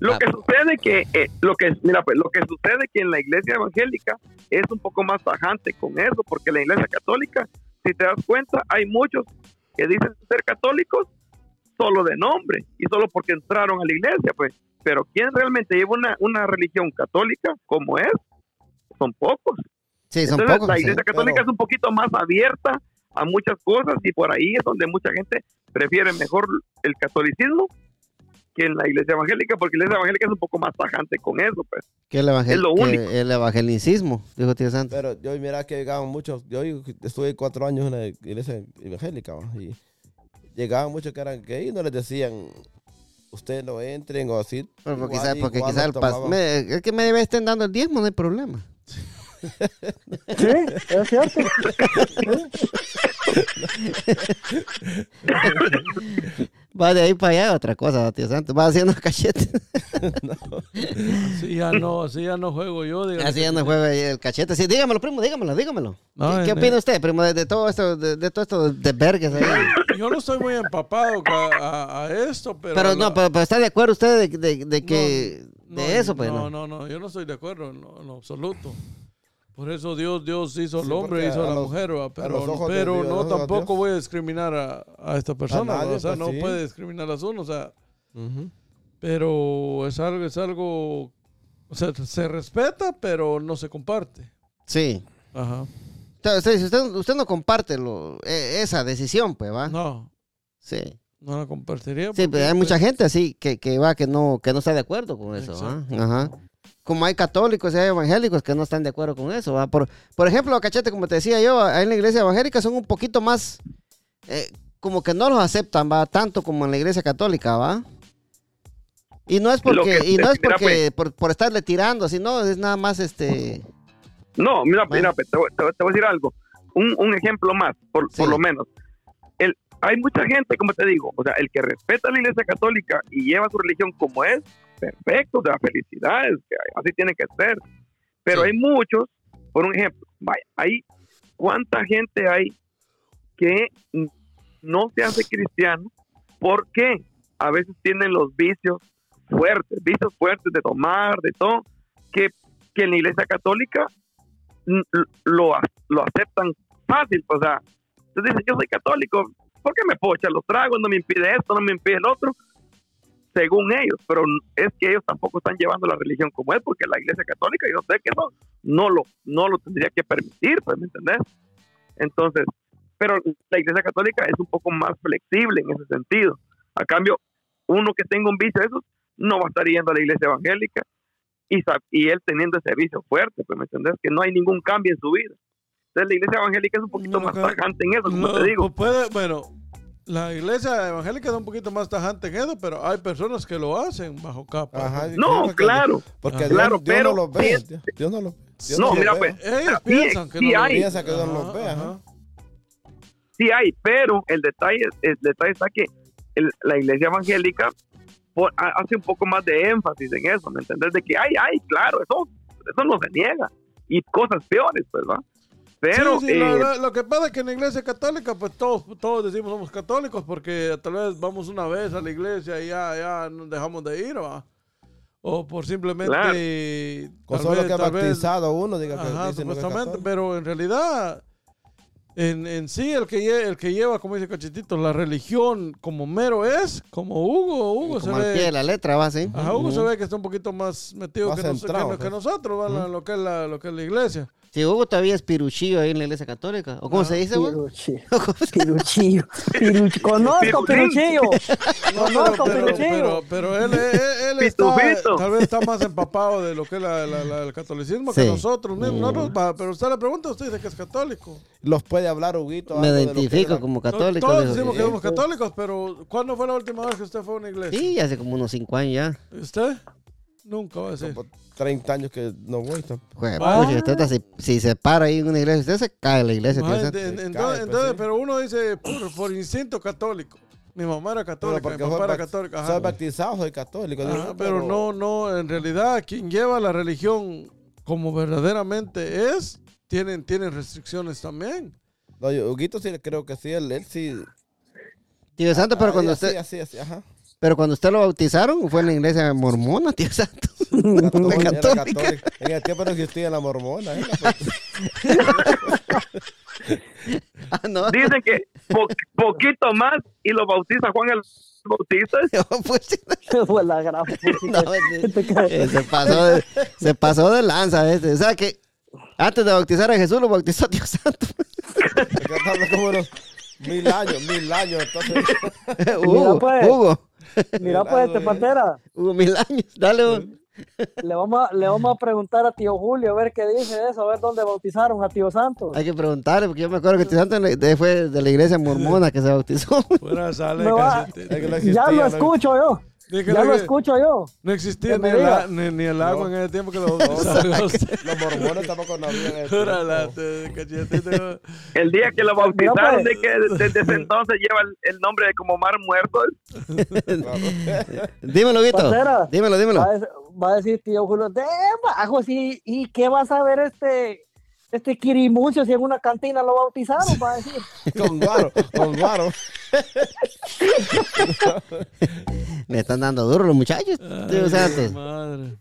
lo Ah. que sucede que eh, lo que mira pues lo que sucede que en la iglesia evangélica es un poco más tajante con eso porque la iglesia católica si te das cuenta hay muchos que dicen ser católicos solo de nombre y solo porque entraron a la iglesia pues pero quién realmente lleva una, una religión católica como es son pocos Sí, son Entonces, pocos. la sí. iglesia católica pero- es un poquito más abierta a muchas cosas y por ahí es donde mucha gente prefiere mejor el catolicismo que en la iglesia evangélica, porque la iglesia evangélica es un poco más tajante con eso, pues. Que el, evangel- es lo que único. el evangelicismo, dijo tío Santos. Pero yo mira que llegaban muchos, yo estuve cuatro años en la iglesia evangélica ¿va? y llegaban muchos que eran gays y no les decían ustedes no entren o así. Pero porque Igual- quizá, porque quizá el pas- me- el que me estén dando el diezmo no hay problema. Sí, es cierto. Va de ahí para allá otra cosa, tío Santos. Va haciendo cachete. Así ya no, así ya no juego yo. dígale Así ya no juega ahí el cachete. Sí, dígamelo, primo, dígamelo, dígamelo. No, ¿Qué, qué en- opina usted, primo, de, de todo esto, de, de todo esto de vergas ahí? Yo no estoy muy empapado a, a- a esto, pero... Pero la- no, pero, pero ¿está de acuerdo usted de, de- de que... no, de eso, pues, no, no? no, no, yo no estoy de acuerdo en lo, en lo absoluto. Por eso Dios, Dios hizo al Sí, hombre, hizo a la los- mujer, pero, pero Dios, no tampoco voy a discriminar a, a esta persona, o sea, pues, no sí. puede discriminar a uno, o sea. Pero es algo, es algo, o sea, se respeta, pero no se comparte. Sí. Ajá. Usted, usted, usted no comparte lo, e- esa decisión, pues, ¿va? No, Sí. no la compartiría. Sí, pero hay pues, mucha gente así que, que va, que no, que no está de acuerdo con eso. Exacto. Ajá. Como hay católicos y hay evangélicos que no están de acuerdo con eso. ¿va? Por, por ejemplo, cachete, como te decía yo, ahí en la iglesia evangélica son un poquito más, eh, como que no los aceptan, va, tanto como en la iglesia católica, va. Y no es porque, que- y no es mira, porque por, por estarle tirando, sino es nada más este. No, mira, mira, te, voy- te te voy a decir algo. Un, un ejemplo más, por, Sí. por lo menos. El, hay mucha gente, como te digo, o sea, el que respeta la iglesia católica y lleva su religión como es, perfecto, o sea, felicidades, que así tiene que ser. Pero hay muchos, por un ejemplo, vaya, hay cuánta gente hay que no se hace cristiano porque a veces tienen los vicios fuertes, vicios fuertes de tomar, de todo, que, que en la iglesia católica lo, lo aceptan fácil, o sea, entonces dicen, yo soy católico, ¿por qué me puedo echar los tragos? No me impide esto, no me impide el otro, según ellos, pero es que ellos tampoco están llevando la religión como es, porque la iglesia católica, yo sé que no, no lo, no lo tendría que permitir, pues, ¿me entendés? Entonces, pero la iglesia católica es un poco más flexible en ese sentido. A cambio, uno que tenga un vicio de esos, no va a estar yendo a la iglesia evangélica y, y él teniendo ese vicio fuerte, pues, ¿me entendés? Que no hay ningún cambio en su vida. Entonces, la iglesia evangélica es un poquito No, más tajante en eso, como No, te digo. pues puede, bueno, la iglesia evangélica es un poquito más tajante en eso, pero hay personas que lo hacen bajo capa. Ajá, No, claro. Porque. Dios, Claro, Dios pero no los ve. Dios no los Dios No, mira, ve. pues, Ellos Sí, piensan que sí no lo hay. Piensa que Dios Ajá, los ve, ajá. Sí hay, pero el detalle, el detalle está que el- la iglesia evangélica hace un poco más de énfasis en eso, ¿me entendés? De que hay, hay, claro, eso, eso no se niega. Y cosas peores, pues, ¿va? Pero, Sí, sí, lo, eh, lo- lo que pasa es que en la iglesia católica, pues todos, todos decimos somos católicos porque tal vez vamos una vez a la iglesia y ya, ya nos dejamos de ir, ¿va? O por simplemente... Claro. Con tal solo vez- que ha tal vez- bautizado uno, diga que Ajá, no que supuestamente, pero en realidad, en, en sí, el que, lle- el que lleva, como dice Cachetito, la religión como mero es, como Hugo, Hugo se Como al pie de ve... la letra, va así. Ajá, Hugo se Ujú. ve que está un poquito más metido Más que, nos- centrado, que- que pues. nosotros, ¿va? La- lo, que es la, lo que es la iglesia. Sí, Hugo todavía es piruchillo ahí en la iglesia católica. ¿O cómo se dice, güey? Piruchi- Piruchillo. Piruch- Conozco Piruchillo. Conozco pero, Piruchillo. pero, pero él, él, él está, tal vez está más empapado de lo que es la- la- la- el catolicismo Sí. que nosotros mismos. Mm. Pero usted le pregunta, usted dice que es católico. Los puede hablar, Huguito. Me identifico como católico. Todos decimos que somos católicos, pero ¿cuándo fue la última vez que usted fue a una iglesia? Sí, hace como unos cinco años ya. ¿Y ¿Usted? Nunca va a decir. Como 30 años que no voy. tam- Jue- Ah. pucha, usted está- si, si se para ahí en una iglesia, usted se cae en la iglesia. de- entonces, pues, sí. pero uno dice por, por instinto católico. Mi mamá era Pero católica, mi porque papá era católico. ajá. soy bautizado, soy católico. Ajá, digo, pero no, no, en realidad quien lleva la religión como verdaderamente es, tienen, tienen restricciones también. No, yo, Huguito sí, creo que sí, él, él sí. Tío Santo, pero Ah, cuando así, usted, Así, así, ajá. Pero cuando usted lo bautizaron, fue en la iglesia mormona, tío Santo. Era todo- era católica. católico. En el tiempo no existía la mormona. ¿eh? Ah, no. dicen que po- poquito más y lo bautiza Juan el Bautista. Pues, Fue la gran puta. no, se, pasó de, se pasó de lanza este. O sea que antes de bautizar a Jesús, lo bautizó Dios Santo. Mil años, mil años. Entonces, Hugo, pues. Hugo, Mira pues, este pantera. Hugo, mil años. Dale, Hugo. Le vamos, a, le vamos a preguntar a tío Julio a ver qué dice de eso, a ver dónde bautizaron a tío Santos. Hay que preguntarle, porque yo me acuerdo que Dios Santo de- fue de la iglesia mormona que se bautizó. Fuera sale va- ya lo escucho yo. Ya lo escucho yo. No existía ni el, diga. a- ni, ni el agua No. en ese tiempo que. Los mormones tampoco no habían. El día que lo Mira, bautizaron, pues. de que desde ese entonces lleva el, el nombre de como mar muerto. dímelo, Vito. Dímelo, dímelo. Va a, dec- va a decir tío Julio, de bajo, sí, ¿y qué vas a ver este, este Kirimuncio si en una cantina lo bautizaron? Va a decir. Con guaro, con guaro. Me están dando duro los muchachos, Ay, madre.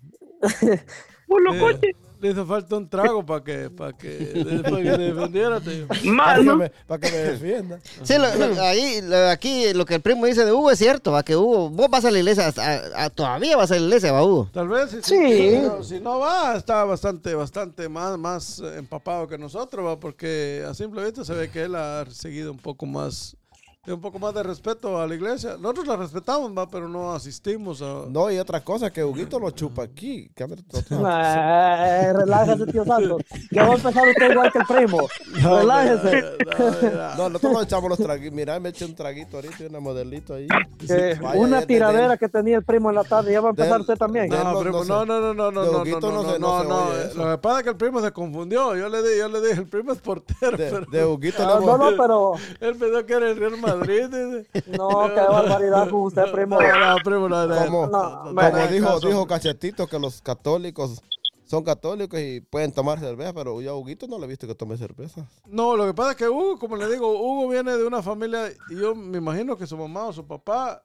Por lo Eh, coche. Le hizo falta un trago para que, para que, para que te defendiera, tío. Para que, me, para que me defienda. Sí, lo- lo- ahí, lo- aquí lo que el primo dice de Hugo es cierto, va que Hugo, vos vas a la iglesia, a- a- todavía vas a la iglesia, va Hugo. Tal vez si, Sí. si no, si no va, está bastante, bastante más, más empapado que nosotros, va, porque a simple vista se ve que él ha seguido un poco más, de un poco más de respeto a la iglesia. Nosotros la respetamos, va, pero no asistimos a. No, y otra cosa, que Huguito lo chupa aquí. Eh, relájese, tío Santo. Ya va a empezar usted igual que el primo. Relájese. No, mira. No, nosotros nos echamos los traguitos. Mira, me eché un traguito ahorita y una modelito ahí. Que Vaya, una tiradera entendí. que tenía el primo en la tarde. Ya va a empezar Del- usted también. No, no, primo, no no, no, no, no, no, De no, no, no no, no, no no, eh. Lo que pasa es que el primo se confundió. Yo le dije, yo le dije, el primo es portero, De, pero de Huguito Ah, no, hemos- no, pero él pensó que era el Real Madrid. No, qué barbaridad con usted, primo. No, no, primo, no, no, Como, No, como me- dijo, dijo Cachetito que los católicos son católicos y pueden tomar cerveza, pero yo a Huguito no le he visto que tome cerveza. No, lo que pasa es que Hugo, como le digo, Hugo viene de una familia, y yo me imagino que su mamá o su papá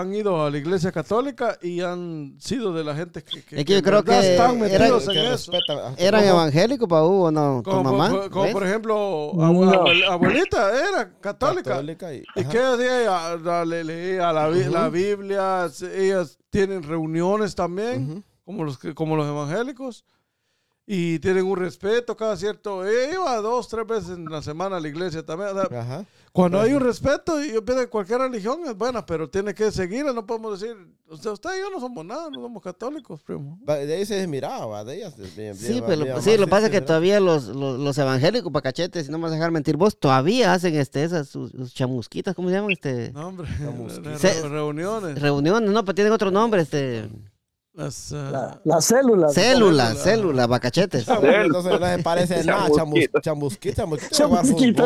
han ido a la iglesia católica y han sido de la gente que, que, Es que yo creo que están eran- metidos en que eso. ¿Eran evangélicos para Hugo, no? ¿Tu Como, mamá? por- como ¿Ves? por ejemplo, abuel- abuelita era católica. católica y, ¿Y hacía ella? La- Le leía la, Bi- la Biblia, ellas tienen reuniones también, Ujú. como, los, que- como los evangélicos, y tienen un respeto cada cierto... Iba dos, tres veces en la semana a la iglesia también. o sea, Ajá. Cuando hay un respeto, y yo pienso que cualquier religión es buena, pero tiene que seguirla, no podemos decir, usted, usted y yo no somos nada, no somos católicos, primo. De ahí se miraba, de ellas. bien- Sí, bien- pero bien sí, lo que pasa es que todavía los, los, los evangélicos pacachetes, si no me vas a dejar mentir vos, todavía hacen este, esas sus, sus chamusquitas, ¿cómo se llaman? Este, No, hombre, Se- reuniones. reuniones, no, pero tienen otro nombre, este, Las, ah, La- Las células. células, células, bacachetes. Entonces no se parece nada, Chamusquito,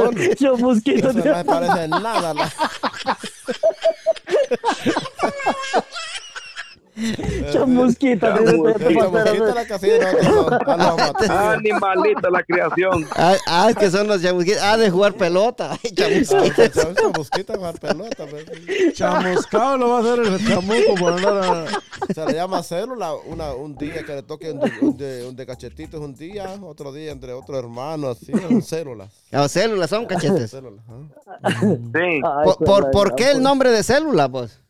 fútbol. chamusquito. Eso no se parece nada. Chamusquita. dice Chamusquita la animalita la creación. Ah, ah, es que son los chamusquitas. Ah, de jugar pelota. Ay, chamusquitas. Ah, Chamusquita jugar pelota. pues. chamuscado lo va a hacer el chamuco por andar a... Se le llama célula una, un día que le toque un de, un de, un de cachetitos un día, otro día entre otro hermano, así, son células. Ah, células son cachetes. Células, ajá. Sí, Ay, ¿Por, por, qué el nombre de célula, pues?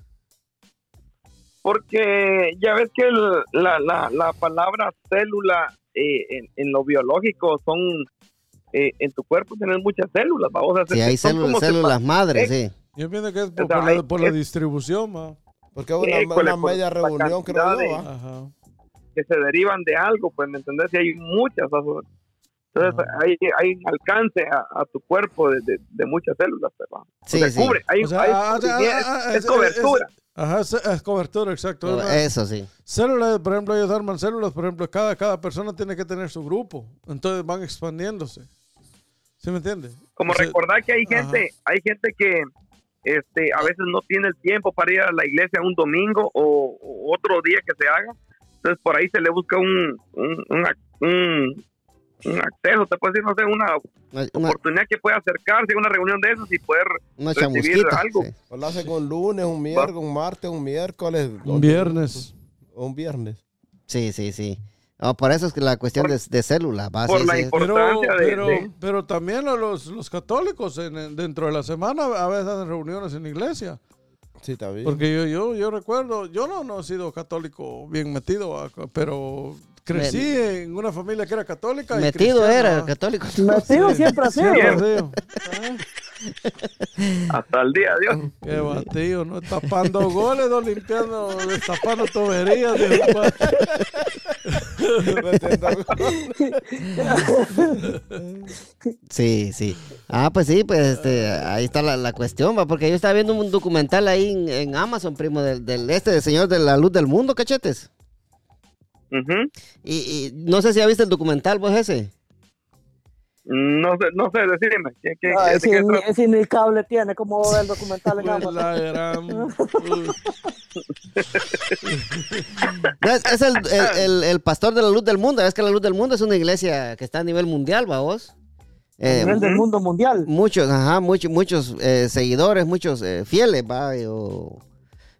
Porque ya ves que el- la, la, la palabra célula eh, en, en lo biológico son, eh, en tu cuerpo tienes muchas células, vamos a hacer Sí, hay células, células madres, sí. Yo pienso que es por, O sea, por la, por la es- distribución, ma. Porque es una, École, una por media la reunión, creo yo. Ajá. que se derivan de algo, pues, ¿me entendés? Y hay muchas. Entonces, hay, hay un alcance a, a tu cuerpo de, de, de muchas células, pues, ¿va? O Sí, sea, sí. cubre, hay, O sea, hay ah, ah, ah, es, es- cobertura. Ajá, es, es cobertura, exacto. Es una- Eso sí. Células, por ejemplo, ellos arman células, por ejemplo, cada, cada persona tiene que tener su grupo. Entonces van expandiéndose. ¿Sí me entiende? Como O sea, recordar que hay ajá. gente, hay gente que este, a veces no tiene el tiempo para ir a la iglesia un domingo o, o otro día que se haga. Entonces por ahí se le busca un, un, un, ac- un- un acceso, te puedo decir, no sé, una Una, una, oportunidad que pueda acercarse a una reunión de esas y poder una recibir chamusquita. algo. sí. O lo hacen un lunes, un miércoles, un martes, un miércoles. Un viernes. Un viernes. Sí, sí, sí. No, por eso es que la cuestión de, de células. va, por sí, la sí. Pero, importancia de, pero, de- pero también lo- los, los católicos en- en- dentro de la semana a veces hacen reuniones en la iglesia. Sí, está bien. Porque yo, yo, yo recuerdo, yo no, no he sido católico bien metido, ah, pero crecí en una familia que era católica. y Metido cristiana, era, católico. Metido siempre ha sido. Hasta el día de hoy. Qué batido, ¿no? Tapando goles, no limpiando, destapando tuberías. Sí, sí. Ah, pues sí, pues este, ahí está la, la cuestión, va, porque yo estaba viendo un documental ahí en, en Amazon, primo, del, del este, del Señor de la Luz del Mundo, cachetes. Ujú. Y, y no sé si ya viste el documental, vos ese. No sé, no sé, decime. ¿qué, qué, Ay, de si, qué ni, trata? si ni cable tiene, ¿cómo va a ver el documental en Amazon? la gran- Uy. No, Es, es el, el- el- el pastor de la Luz del Mundo. Es que la Luz del Mundo es una iglesia que está a nivel mundial, va vos. A Eh, nivel del mundo mundial. muchos, ajá, muchos, muchos eh, seguidores, muchos eh, fieles, va. o-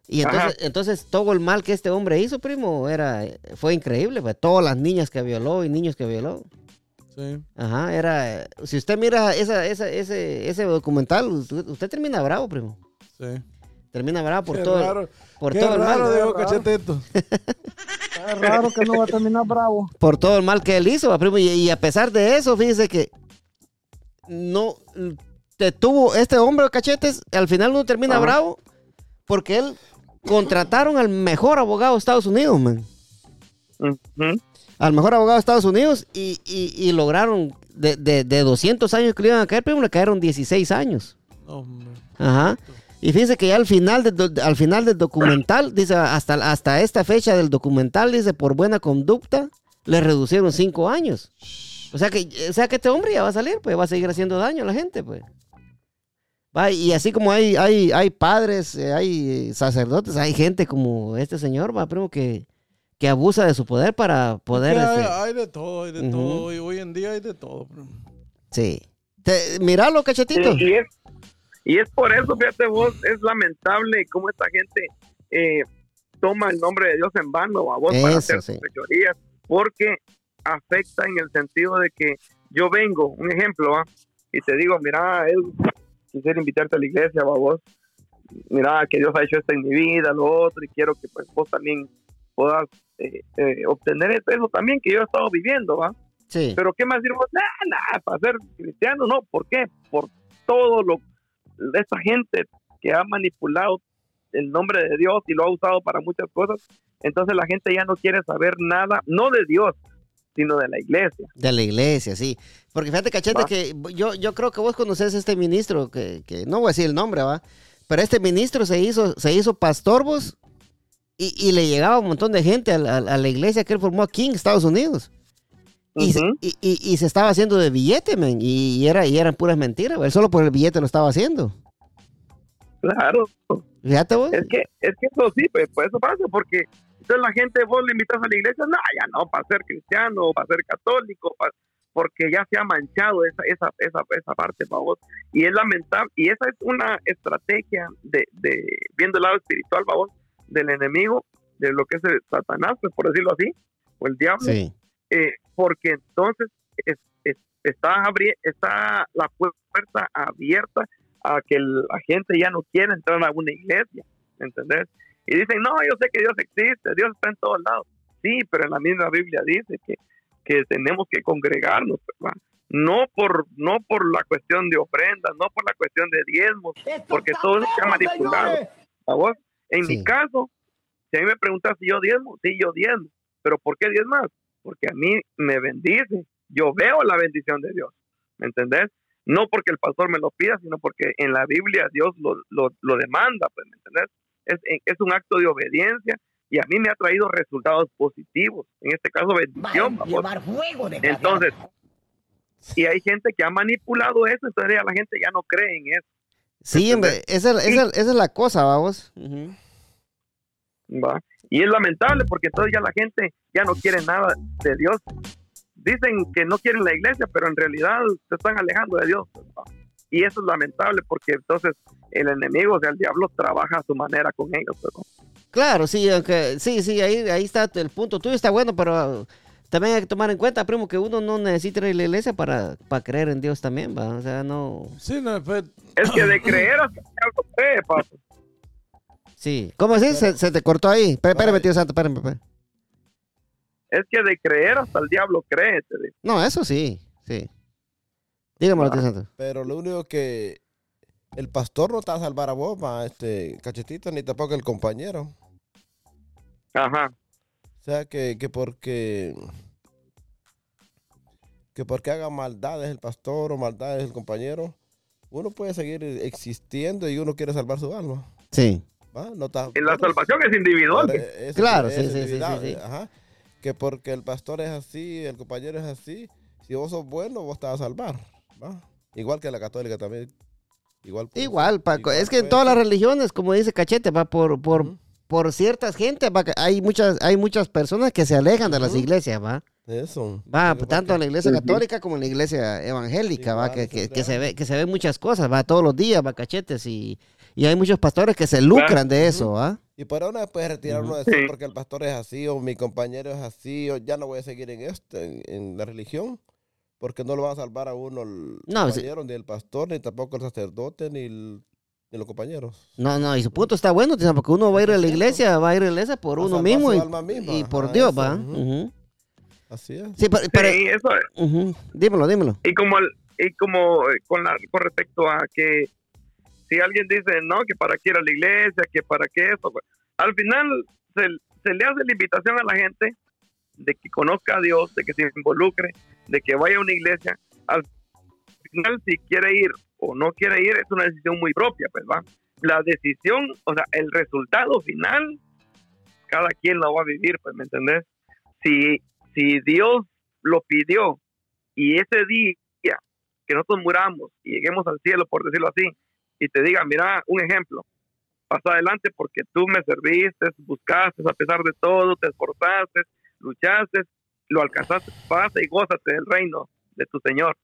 Y entonces, entonces todo el mal que este hombre hizo, primo, era fue increíble, pues, todas las niñas que violó y niños que violó. Sí. Ajá, era si usted mira esa, esa, ese, ese documental, usted, usted termina bravo, primo. Sí. Termina bravo por Qué todo, raro, por qué todo el mal. Qué raro. Cachetito. Es raro que no va a terminar bravo. por todo el mal que él hizo, primo. Y, y a pesar de eso, fíjese que no te tuvo este hombre cachetes, al final no termina Ajá. bravo porque él contrataron al mejor abogado de Estados Unidos, man. Al mejor abogado de Estados Unidos y, y- y lograron de, de, de 200 años que le iban a caer, primo, le cayeron 16 años. Ajá. Y fíjense que ya al final, al final del documental, dice, hasta, hasta esta fecha del documental, dice, por buena conducta, le reducieron cinco años. O sea que, o sea que este hombre ya va a salir, pues va a seguir haciendo daño a la gente, pues. Y así como hay, hay, hay padres, eh, hay sacerdotes, hay gente como este señor, va, primo, que, que abusa de su poder para poder. Hay, este, hay de todo, hay de todo. Y hoy en día hay de todo. primo. sí. Te- Míralo, cachetito. Y, es, y es por eso, fíjate vos, es lamentable cómo esta gente eh, toma el nombre de Dios en vano a vos para hacer sí. sus fechorías, porque afecta en el sentido de que yo vengo, un ejemplo, ¿va? y te digo, mira, Edu, quisiera invitarte a la iglesia, ¿va, vos, mira, que Dios ha hecho esto en mi vida, lo otro, y quiero que pues vos también puedas eh, eh, obtener eso, también que yo he estado viviendo, ¿va? Sí. Pero ¿qué más decimos? Nada, nada, para ser cristiano, no. ¿Por qué? Por todo lo de esta gente que ha manipulado el nombre de Dios y lo ha usado para muchas cosas. Entonces la gente ya no quiere saber nada, no de Dios, sino de la iglesia. De la iglesia, sí. Porque fíjate, cachete, Va. que yo, yo creo que vos conoces a este ministro, que, que no voy a decir el nombre, va. Pero este ministro se hizo, se hizo pastor, vos, y, y le llegaba un montón de gente a la, a la iglesia que él formó aquí en Estados Unidos. Y, se- Ujú. y, y- y se estaba haciendo de billete, men, y, y era, y eran puras mentiras, él solo por el billete lo estaba haciendo. Claro, Fíjate vos. es que, es que eso sí, pues, pues eso pasa, porque entonces la gente, vos le invitas a la iglesia, no, ya no, para ser cristiano, para ser católico, pa- porque ya se ha manchado esa, esa, esa, esa parte para vos. Y es lamentable, y esa es una estrategia de, de viendo el lado espiritual, para vos, del enemigo, de lo que es el Satanás, pues por decirlo así, o el diablo, Sí, eh, porque entonces es- es- está, abri- está la puerta abierta a que la gente ya no quiera entrar a una iglesia, ¿me ¿entendés? Y dicen, no, yo sé que Dios existe, Dios está en todos lados. Sí, pero en la misma Biblia dice que, que tenemos que congregarnos, ¿verdad? No por, no por la cuestión de ofrendas, no por la cuestión de diezmos, porque todo eso se ha manipulado. ¿A vos? En Sí. mi caso, si a mí me preguntas si yo diezmo, sí, yo diezmo. ¿Pero por qué diezmas? Porque a mí me bendice. Yo veo la bendición de Dios. ¿Me entendés? No porque el pastor me lo pida, sino porque en la Biblia Dios lo, lo, lo demanda, pues, ¿me entendés? Es, es un acto de obediencia y a mí me ha traído resultados positivos. En este caso, bendición. de Entonces, y hay gente que ha manipulado eso, entonces ya la gente ya no cree en eso. sí hombre, esa, esa- esa es la cosa, vamos. ¿va? Y es lamentable porque entonces ya la gente ya no quiere nada de Dios. Dicen que no quieren la iglesia, pero en realidad se están alejando de Dios. ¿va? Y eso es lamentable porque entonces el enemigo, o sea, el diablo trabaja a su manera con ellos. ¿verdad? Claro, sí, aunque sí, sí, ahí, ahí está el punto. Tuyo está bueno, pero también hay que tomar en cuenta, primo, que uno no necesita ir a la iglesia para, para creer en Dios también, va. O sea, no. Sí, no, pues, Es que de creer hasta que algo cree, papo. Sí. ¿Cómo así? Se, se te cortó ahí. Espérame, espérame, tío Santo, espérame, espérame. Es que de creer hasta el diablo cree. te digo. No, eso sí, sí. Dígamelo, tío Santo. Pero lo único que el pastor no te va a salvar a vos, ma, este cachetito, ni tampoco el compañero. Ajá. O sea, que, que porque que porque haga maldades el pastor o maldades el compañero, uno puede seguir existiendo y uno quiere salvar su alma. Sí. ¿va? No está- Y la salvación es individual. Es- Claro, es sí, sí, sí, individual, sí, sí. Ajá. Que porque el pastor es así, el compañero es así, si vos sos bueno, vos vas a salvar. ¿Va? Igual que la católica también. Igual, puede Igual, Paco. igual Es que en todas las religiones, como dice Cachete, va por, por, Ujú. por ciertas gente, va, hay muchas, hay muchas personas que se alejan de las iglesias, va. Eso. Va, tanto en la iglesia católica como en la iglesia evangélica, va, que, que, que se ve, que se ven muchas cosas, va, todos los días, va, cachetes, y, Y hay muchos pastores que se lucran de eso, ¿ah? Y por ahora no puedes retirar uno de eso porque el pastor es así o mi compañero es así o ya no voy a seguir en esto, en, en la religión, porque no lo va a salvar a uno el No, sí. compañero, ni el pastor, ni tampoco el sacerdote, ni, el- ni los compañeros. No, no, y su punto está bueno, porque uno va a ir a la iglesia, va a ir a la iglesia por uno mismo y, alma misma, y por Dios, eso, va. Así es. Sí, pero, pero- Sí, eso es. dímelo, dímelo. Y como, el- y como eh, con, la, con respecto a que si alguien dice, no, que para qué ir a la iglesia, que para qué eso, pues, al final se, se le hace la invitación a la gente de que conozca a Dios, de que se involucre, de que vaya a una iglesia. Al final, si quiere ir o no quiere ir, es una decisión muy propia, pues va. La decisión, o sea, el resultado final, cada quien lo va a vivir, pues, ¿me entendés? Si, si Dios lo pidió y ese día que nosotros muramos y lleguemos al cielo, por decirlo así, y te diga, mira, un ejemplo, pasa adelante porque tú me serviste, buscaste a pesar de todo, te esforzaste, luchaste, lo alcanzaste, pasa y gózate del reino de tu Señor.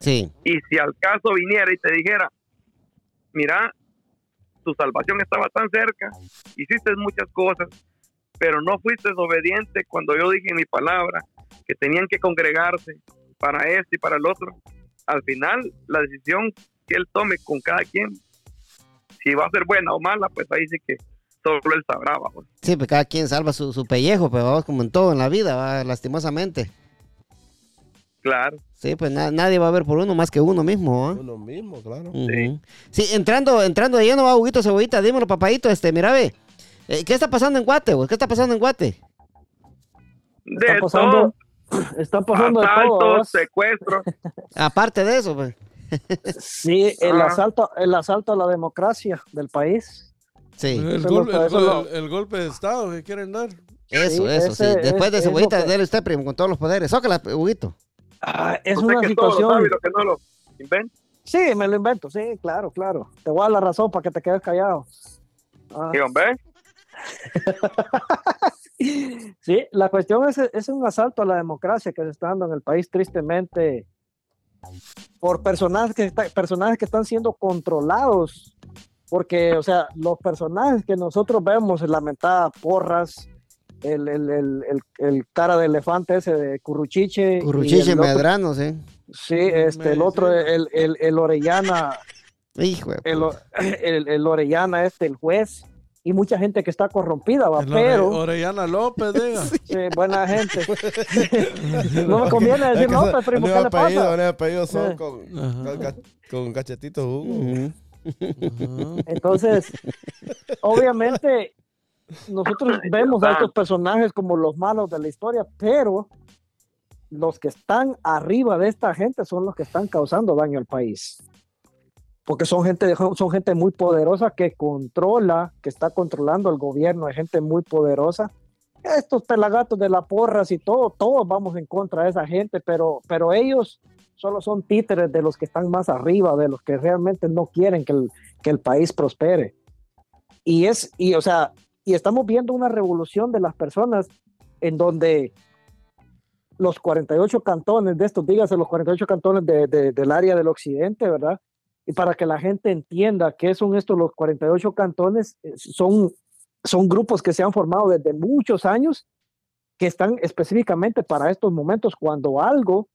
Sí, Y si al caso viniera y te dijera, mira, tu salvación estaba tan cerca, hiciste muchas cosas, pero no fuiste obediente cuando yo dije en mi palabra que tenían que congregarse para esto y para el otro. Al final, la decisión que él tome con cada quien, si va a ser buena o mala, pues ahí sí que solo él sabrá. vamos. sí, pues cada quien salva su, su pellejo, pero vamos como en todo en la vida, va, lastimosamente. Claro. Sí, pues na- nadie va a ver por uno más que uno mismo, ¿ah? Uno mismo, claro. Ujú. Sí, entrando, entrando de lleno, va Huguito Cebollita, dímelo, papadito, este, mira, ve. eh, ¿Qué está pasando en Guate, güey? ¿Qué está pasando en Guate? De Está pasando, todo, está pasando de todo. asaltos, ¿verdad? secuestros. Aparte de eso, pues. Sí, el Ah. asalto, el asalto a la democracia del país. Sí, El, gol- lo- golpe de Estado que quieren dar. eso, Sí, eso, sí. ese Después de es- lo Cebollita, que- dele usted, primo, con todos los poderes. Sócala, Huguito. Ah, es una que todo lo situación. sabe lo que no lo inventa. Sí, me lo invento, sí, claro, claro. Te voy a dar la razón para que te quedes callado. Ah, Y hombre, Sí, la cuestión es, es un asalto a la democracia que se está dando en el país tristemente por personajes que, está- personajes que están siendo controlados. Porque, o sea, los personajes que nosotros vemos, el lamentada Porras, el, el, el, el, el cara de elefante ese de Curruchiche. Curruchiche Medrano, sí. Sí, este, el otro, el, el, el Orellana, Hijo el, el, el Orellana este, el juez, y mucha gente que está corrompida, va, pero... Orellana López, diga. Sí, buena gente. no me conviene Es decir pues, primo, ¿qué le pasa? los apellidos son Eh. con, con, ca- con cachetitos Hugo. Entonces, obviamente, nosotros vemos a estos personajes como los malos de la historia, pero los que están arriba de esta gente son los que están causando daño al país. Porque son gente, son gente muy poderosa que controla, que está controlando el gobierno, hay gente muy poderosa. Estos pelagatos de la porras y todo, todos vamos en contra de esa gente, pero, pero ellos solo son títeres de los que están más arriba, de los que realmente no quieren que el, que el país prospere. Y es, y o sea, y estamos viendo una revolución de las personas en donde los 48 cantones de estos, dígase los 48 cantones de- de- del área del occidente, ¿verdad? Y para que la gente entienda qué son estos los 48 cantones, eh, son, son grupos que se han formado desde muchos años que están específicamente para estos momentos cuando algo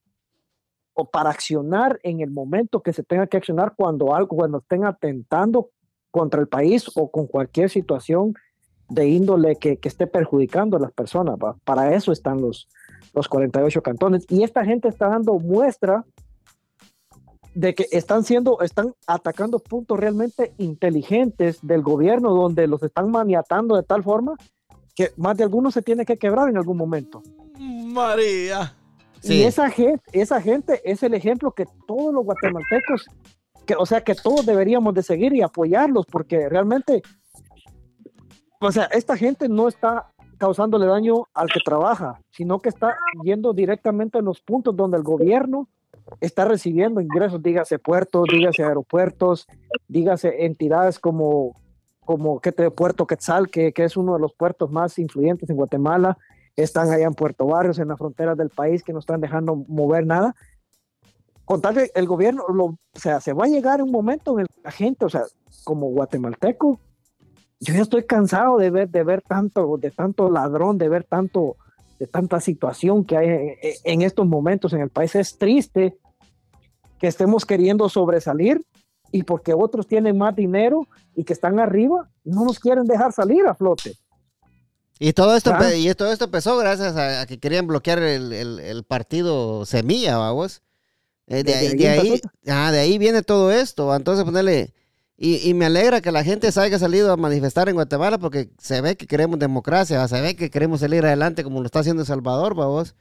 o para accionar en el momento que se tenga que accionar cuando algo, cuando estén atentando contra el país o con cualquier situación de índole que, que esté perjudicando a las personas. ¿va? Para eso están los, los 48 cantones. Y esta gente está dando muestra de que están siendo, están atacando puntos realmente inteligentes del gobierno donde los están maniatando de tal forma que más de algunos se tiene que quebrar en algún momento. María. Sí. Y esa gente, esa gente es el ejemplo que todos los guatemaltecos, que, o sea, que todos deberíamos de seguir y apoyarlos, porque realmente, o sea, esta gente no está causándole daño al que trabaja, sino que está yendo directamente en los puntos donde el gobierno está recibiendo ingresos, dígase puertos, dígase aeropuertos, dígase entidades como, como Puerto Quetzal, que, que es uno de los puertos más influyentes en Guatemala, están allá en Puerto Barrios, en las fronteras del país, que no están dejando mover nada. Con tal que el gobierno, lo, o sea, se va a llegar un momento en el la gente, o sea, como guatemalteco, yo ya estoy cansado de ver, de ver tanto, de tanto ladrón, de ver tanto, de tanta situación que hay en estos momentos en el país. Es triste que estemos queriendo sobresalir y porque otros tienen más dinero y que están arriba, no nos quieren dejar salir a flote. Y todo esto, Ah. y todo esto empezó gracias a, a que querían bloquear el, el- el partido Semilla, vamos. Eh, de, ahí, de, ah, de ahí viene todo esto. Entonces ponerle... Y, y me alegra que la gente se haya salido a manifestar en Guatemala porque se ve que queremos democracia, se ve que queremos salir adelante como lo está haciendo El Salvador, vamos.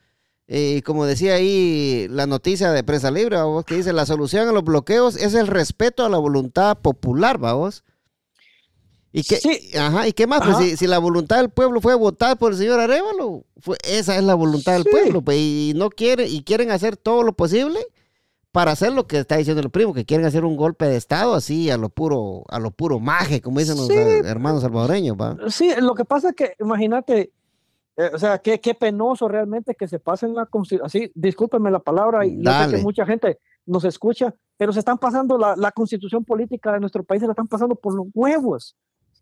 Y como decía ahí la noticia de Prensa Libre, vamos, que dice la solución a los bloqueos es el respeto a la voluntad popular, vamos. ¿Y qué, Sí. ajá, ¿y qué más? Pues si, si la voluntad del pueblo fue votar por el señor Arevalo, fue, esa es la voluntad del Sí. pueblo, pues, y no quiere, y quieren hacer todo lo posible para hacer lo que está diciendo el primo, que quieren hacer un golpe de estado así a lo puro, a lo puro maje, como dicen los Sí. eh, hermanos salvadoreños, va. Sí, lo que pasa es que, imagínate, eh, o sea, qué, qué penoso realmente que se pasen la constitución, así, discúlpeme la palabra, y yo sé que mucha gente nos escucha, pero se están pasando la, la constitución política de nuestro país, se la están pasando por los huevos.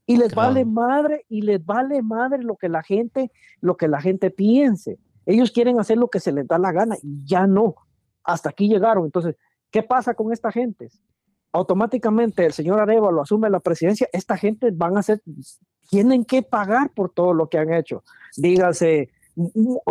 Y les Claro. vale madre, y les vale madre lo que la gente, lo que la gente piense. Ellos quieren hacer lo que se les da la gana, y ya no. Hasta aquí llegaron. Entonces, ¿qué pasa con esta gente? Automáticamente el señor Arevalo asume la presidencia, esta gente van a ser, tienen que pagar por todo lo que han hecho. Dígase,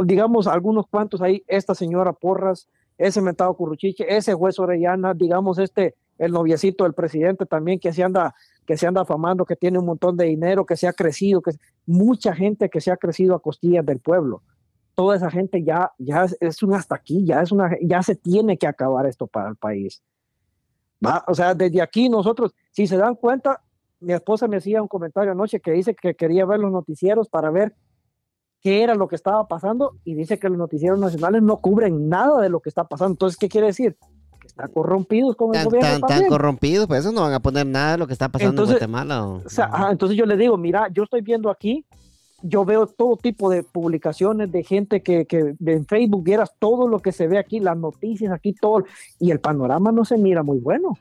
digamos, algunos cuantos ahí, esta señora Porras, ese mentado Curruchiche, ese juez Orellana, digamos, este, el noviecito del presidente también que se anda, que se anda afamando, que tiene un montón de dinero, que se ha crecido, que mucha gente que se ha crecido a costillas del pueblo. Toda esa gente ya, ya es, es un hasta aquí, ya es una, ya se tiene que acabar esto para el país. ¿va? O sea, desde aquí nosotros, si se dan cuenta, mi esposa me hacía un comentario anoche que dice que quería ver los noticieros para ver qué era lo que estaba pasando y dice que los noticieros nacionales no cubren nada de lo que está pasando. Entonces, ¿qué quiere decir? Están corrompidos con el Tan, gobierno tan, tan también. corrompidos, pues eso no van a poner nada de lo que está pasando Entonces, en Guatemala. o- O sea, ajá, entonces yo le digo, mira, yo estoy viendo aquí, yo veo todo tipo de publicaciones de gente que, que en Facebook vieras todo lo que se ve aquí, las noticias aquí, todo, y el panorama no se mira muy bueno.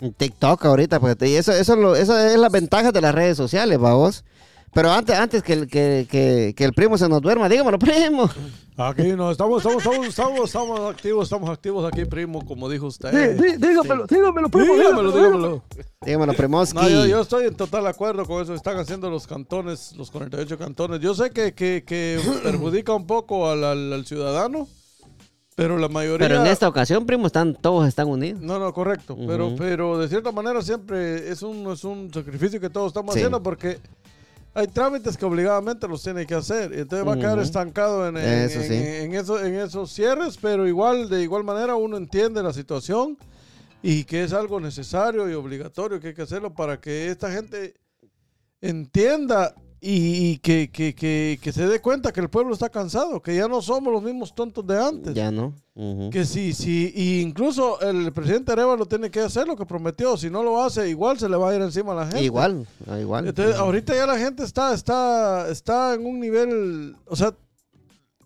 En TikTok ahorita, pues, y eso, eso, es lo- eso es la ventaja de las redes sociales, vamos. Pero antes, antes que, el- que, que, que el primo se nos duerma, dígamelo, primo. Aquí no, estamos, estamos, estamos, estamos, estamos activos, estamos activos aquí, primo, como dijo usted. Dí- dí- dígamelo, dígamelo, primo, Dígamelo, dígamelo, dígamelo. Dígamelo, primoski. No, yo, yo estoy en total acuerdo con eso que están haciendo los cantones, los 48 cantones. Yo sé que, que, que perjudica un poco al, al- al ciudadano, pero la mayoría... Pero en esta ocasión, primo, están, todos están unidos. No, no, correcto. pero, pero de cierta manera siempre es un, es un sacrificio que todos estamos Sí. haciendo porque hay trámites que obligadamente los tiene que hacer. Entonces va a quedar estancado en, en- Eso en- sí. en eso- en esos cierres, pero igual, de igual manera uno entiende la situación y que es algo necesario y obligatorio que hay que hacerlo para que esta gente entienda y, y que, que- que- que se dé cuenta que el pueblo está cansado, que ya no somos los mismos tontos de antes. Ya no. Que sí, sí, y incluso el presidente Arevalo tiene que hacer lo que prometió. Si no lo hace, igual se le va a ir encima a la gente. Igual, igual. Entonces, ahorita ya la gente está, está, está en un nivel, o sea,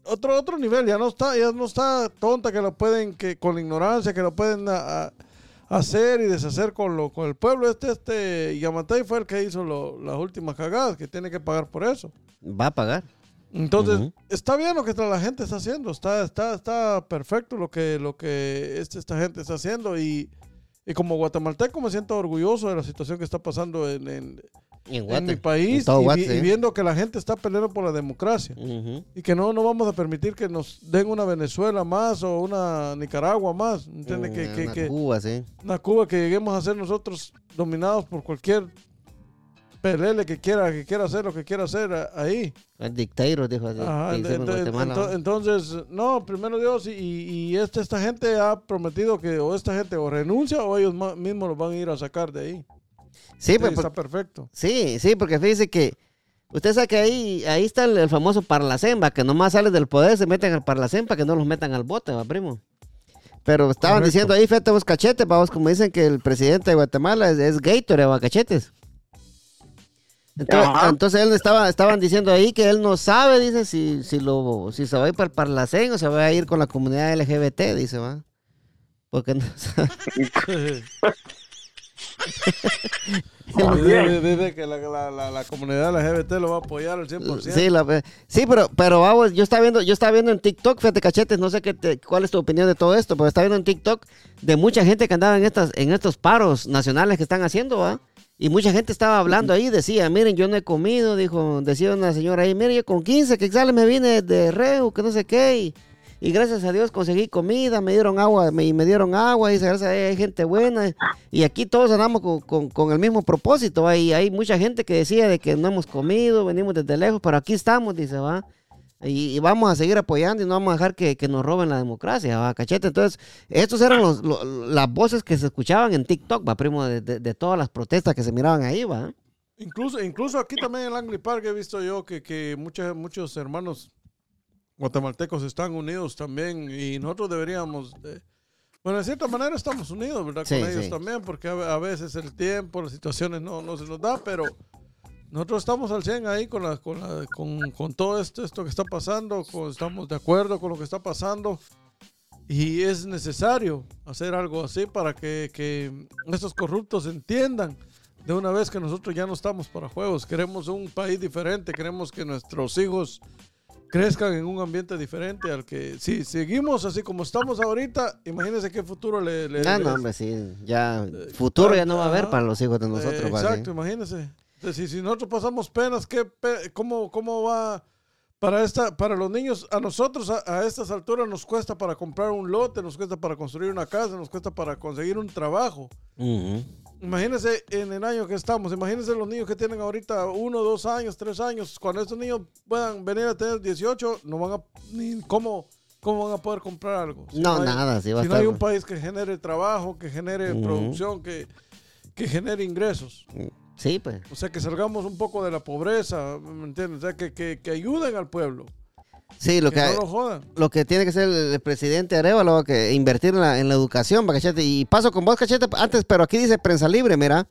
otro, otro nivel, ya no está, ya no está tonta que lo pueden, que con la ignorancia, que lo pueden a- a- hacer y deshacer con lo, con el pueblo. Este, este, Yamatei fue el que hizo lo- las últimas cagadas, que tiene que pagar por eso. Va a pagar. Entonces, está bien lo que la gente está haciendo, está, está, está perfecto lo que, lo que este- esta gente está haciendo y, y como guatemalteco me siento orgulloso de la situación que está pasando en, en- En mi país En y, Guate, vi- y sí. viendo que la gente está peleando por la democracia y que no, no vamos a permitir que nos den una Venezuela más o una Nicaragua más, ¿entiendes? que, Mm, que, una que Cuba, sí. una Cuba que lleguemos a ser nosotros dominados por cualquier pelele que quiera, que quiera hacer lo que quiera hacer ahí. El dictador dijo así. Entonces, no, primero Dios, y, y este, esta gente ha prometido que o esta gente o renuncia o ellos mismos los van a ir a sacar de ahí. Sí, Sí, pues, está perfecto. sí, sí, porque fíjese que usted sabe que ahí, ahí está el, el famoso parlacén, va, que nomás sale del poder, se meten al parlacén para que no los metan al bote, va, primo. Pero estaban Correcto. diciendo ahí, fíjate vos cachetes, vamos, como dicen que el presidente de Guatemala es, es Gatorade, va, cachetes. Entonces, entonces él estaba, estaban diciendo ahí que él no sabe, dice, si, si, lo, si se va a ir para el parlacén o se va a ir con la comunidad LGBT, dice, va. Porque no sabe. Dice, dice que la, la, la, la comunidad LGBT lo va a apoyar al 100%. Sí, sí, pero, pero vamos, yo estaba viendo, yo estaba viendo en TikTok, fíjate cachetes, no sé qué te- cuál es tu opinión de todo esto, pero estaba viendo en TikTok de mucha gente que andaba en estas, en estos paros nacionales que están haciendo, ¿va? Y mucha gente estaba hablando ahí, decía, miren, yo no he comido, dijo, decía una señora ahí, miren, yo con 15 que sale me vine de Reu, que no sé qué, y, y gracias a Dios conseguí comida, me dieron agua, me, y me dieron agua, dice, gracias a Dios hay gente buena, y aquí todos andamos con, con- el mismo propósito, ¿va? y hay mucha gente que decía de que no hemos comido, venimos desde lejos, pero aquí estamos, dice, va. Y, vamos a seguir apoyando y no vamos a dejar que, que nos roben la democracia, va, cachete. Entonces, estos eran las voces que se escuchaban en TikTok, va, primo, de, de- todas las protestas que se miraban ahí, va. Incluso, incluso aquí también en Langley Park he visto yo que, que muchos, muchos hermanos guatemaltecos están unidos también y nosotros deberíamos, de- bueno, de cierta manera estamos unidos, ¿verdad? Sí, Con ellos sí. también, porque a, a veces el tiempo, las situaciones no, no se nos da, pero nosotros estamos al 100 ahí con, la, con, la- con, con todo esto, esto que está pasando, con- estamos de acuerdo con lo que está pasando. Y es necesario hacer algo así para que, que estos corruptos entiendan de una vez que nosotros ya no estamos para juegos. Queremos un país diferente, queremos que nuestros hijos crezcan en un ambiente diferente al que si seguimos así como estamos ahorita, imagínense qué futuro le... le- Ah, no, hombre, sí, ya futuro ya no va a haber para los hijos de Eh, nosotros, va, exacto, imagínense. Si, si nosotros pasamos penas, ¿qué pe- cómo, ¿cómo va para, esta, para los niños? A nosotros a, a estas alturas nos cuesta para comprar un lote, nos cuesta para construir una casa, nos cuesta para conseguir un trabajo. Ujú. Imagínense en el año que estamos, imagínense los niños que tienen ahorita uno, dos años, tres años. Cuando estos niños puedan venir a tener 18, no van a, ni cómo, cómo van a poder comprar algo. Si No, hay- nada, sí va a si no estar. hay un país que genere trabajo, que genere producción, que, que genere ingresos. Sí, pues. O sea, que salgamos un poco de la pobreza, ¿me entiendes? O sea, que, que, que ayuden al pueblo. Sí, lo que que, no lo que tiene que ser el, el presidente Arevalo, que invertir en la, en la educación, cachete. Y paso con vos, cachete, antes, pero aquí dice prensa libre, mira.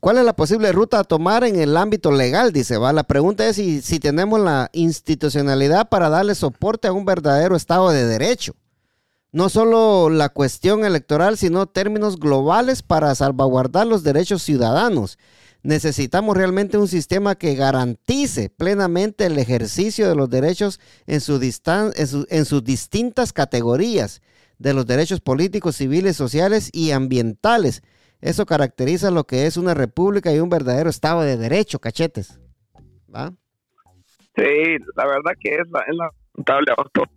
¿Cuál es la posible ruta a tomar en el ámbito legal? Dice, va. La pregunta es si, si tenemos la institucionalidad para darle soporte a un verdadero Estado de Derecho. No solo la cuestión electoral, sino términos globales para salvaguardar los derechos ciudadanos. Necesitamos realmente un sistema que garantice plenamente el ejercicio de los derechos en, su distan- en, su- en sus distintas categorías de los derechos políticos, civiles, sociales y ambientales. Eso caracteriza lo que es una república y un verdadero Estado de Derecho, cachetes. ¿Va? Sí, la verdad que es, la, es lamentable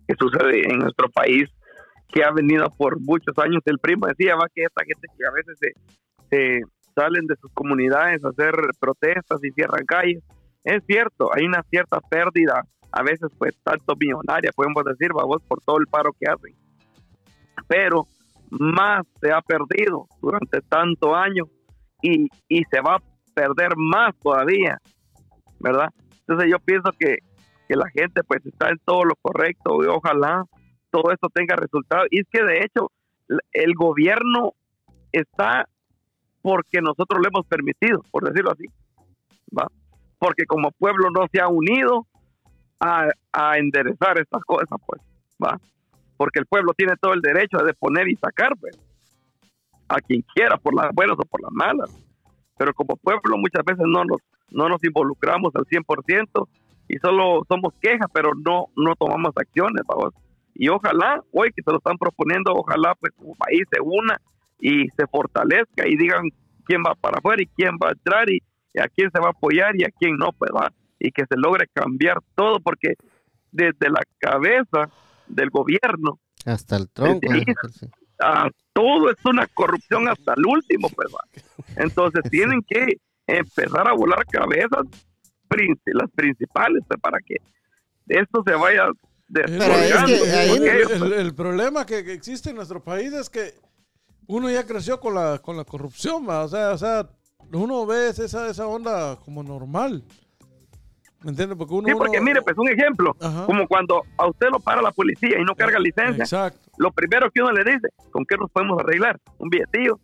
que sucede en nuestro país, que ha venido por muchos años. El primo decía va que esta gente que a veces se, se salen de sus comunidades a hacer protestas y cierran calles. Es cierto, hay una cierta pérdida, a veces pues tanto millonaria, podemos decir, vamos, por todo el paro que hacen. Pero más se ha perdido durante tanto año y, y se va a perder más todavía, ¿verdad? Entonces yo pienso que, que la gente pues está en todo lo correcto y ojalá todo esto tenga resultados. Y es que de hecho el gobierno está porque nosotros lo hemos permitido, por decirlo así, ¿va? Porque como pueblo no se ha unido a, a enderezar estas cosas, pues, ¿va? Porque el pueblo tiene todo el derecho de poner y sacar, pues, a quien quiera, por las buenas o por las malas. Pero como pueblo muchas veces no nos, no nos involucramos al 100% y solo somos quejas, pero no, no tomamos acciones, vamos. Y ojalá, hoy que se lo están proponiendo, ojalá pues como país se una y se fortalezca y digan quién va para afuera y quién va a entrar y, y a quién se va a apoyar y a quién no, pues va. Y que se logre cambiar todo, porque desde la cabeza del gobierno Hasta el tronco. Sí. a todo es una corrupción hasta el último, pues va. Entonces tienen que empezar a volar cabezas las principales pues, para que esto se vaya Pero es que ahí- el- el problema que, que existe en nuestro país es que uno ya creció con la, con la corrupción, ¿va? o sea, o sea, uno ve esa, esa onda como normal. ¿Me entiendes? Porque uno, sí, porque uno- mire, pues un ejemplo, Ajá. como cuando a usted lo para la policía y no carga licencia, Exacto. lo primero que uno le dice, ¿con qué nos podemos arreglar? Un billetillo.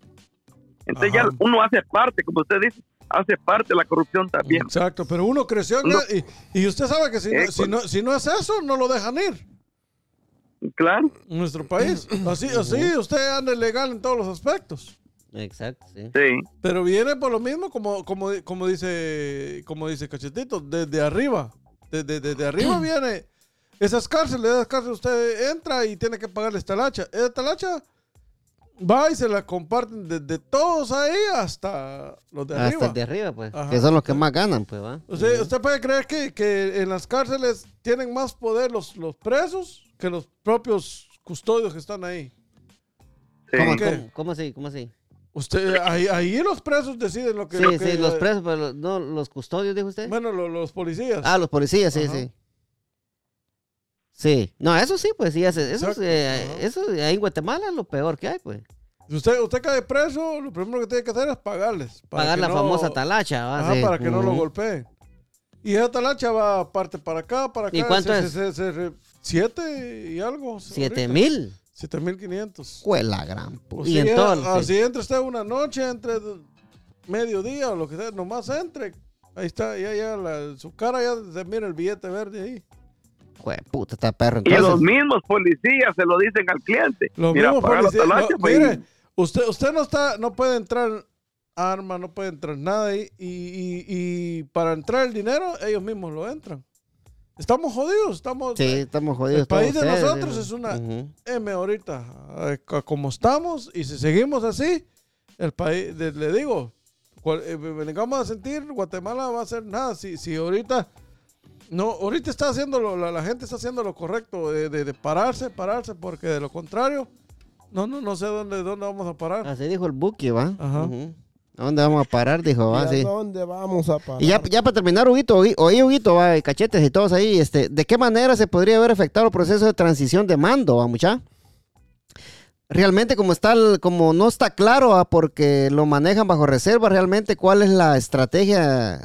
Entonces Ajá. ya uno hace parte, como usted dice, hace parte de la corrupción también. Exacto, pero uno creció en Uno- y, y usted sabe que si no, si, no, si no es eso, no lo dejan ir Claro. en nuestro país. Así, así usted anda legal en todos los aspectos. Exacto, sí. Sí. Pero viene por lo mismo, como, como, como dice como dice Cachetito, desde arriba. Desde, desde arriba viene. Esas cárceles, esas cárceles, usted entra y tiene que pagarle talacha. Esa talacha va y se la comparten desde todos ahí hasta los de Hasta arriba. el de arriba, pues. Ajá. Que son los que más ganan, pues, ¿va? Usted, usted puede creer que, que en las cárceles tienen más poder los, los presos que los propios custodios que están ahí. sí. ¿Cómo, ¿Qué? cómo, cómo así? ¿Cómo así? Usted, ahí, ahí los presos deciden lo que... Sí, lo que- sí, los presos, pero no, los custodios, dijo usted. Bueno, lo- los policías. Ah, los policías, sí, Ajá. sí. Sí, no, eso sí, pues sí, hace- eso, Exacto, eh, eso ahí en Guatemala es lo peor que hay, pues. Si usted, usted cae preso, lo primero que tiene que hacer es pagarles. para Pagar la no- famosa talacha, ¿va? Ajá, Sí. para que no lo golpeen. Y esa talacha va aparte para acá, para acá. ¿Y cuánto se- es? se- se- se- siete y algo. Siete ahorita. mil. Siete mil quinientos. Fue la gran Pues Y sí, en todo. el- Así entra usted una noche, entre mediodía o lo que sea, nomás entre. Ahí está, ya, ya, la- su cara ya se mira el billete verde ahí. Jue puta, está perro. Y los Entonces, mismos policías se lo dicen al cliente. Lo Mira, mismo paga la policía- talacha, no, pues, mire, usted, usted no está, no puede entrar arma, no puede entrar nada ahí. Y, y- y para entrar el dinero, ellos mismos lo entran. Estamos jodidos, estamos. sí, estamos jodidos. el país de ustedes, nosotros sí. es una- Ujú. M ahorita, eh, co- como estamos, y si seguimos así, el país, le digo, eh, vengamos a sentir, Guatemala va a hacer nada. Si, si ahorita, no, ahorita está haciendo, lo- la, la gente está haciendo lo correcto, de, de- de pararse, pararse, porque de lo contrario, no, no, no sé dónde, dónde vamos a parar. Así dijo el Buki, ¿va? Ajá. Ujú. ¿A dónde vamos a parar? Dijo, ¿Y va, sí. dónde vamos a parar? Y ya, ya para terminar, Huguito, oí, Huguito, va, cachetes y todos ahí, este, ¿de qué manera se podría haber afectado el proceso de transición de mando, va, mucha? Realmente como está, el- como no está claro, va, porque lo manejan bajo reserva, realmente cuál es la estrategia,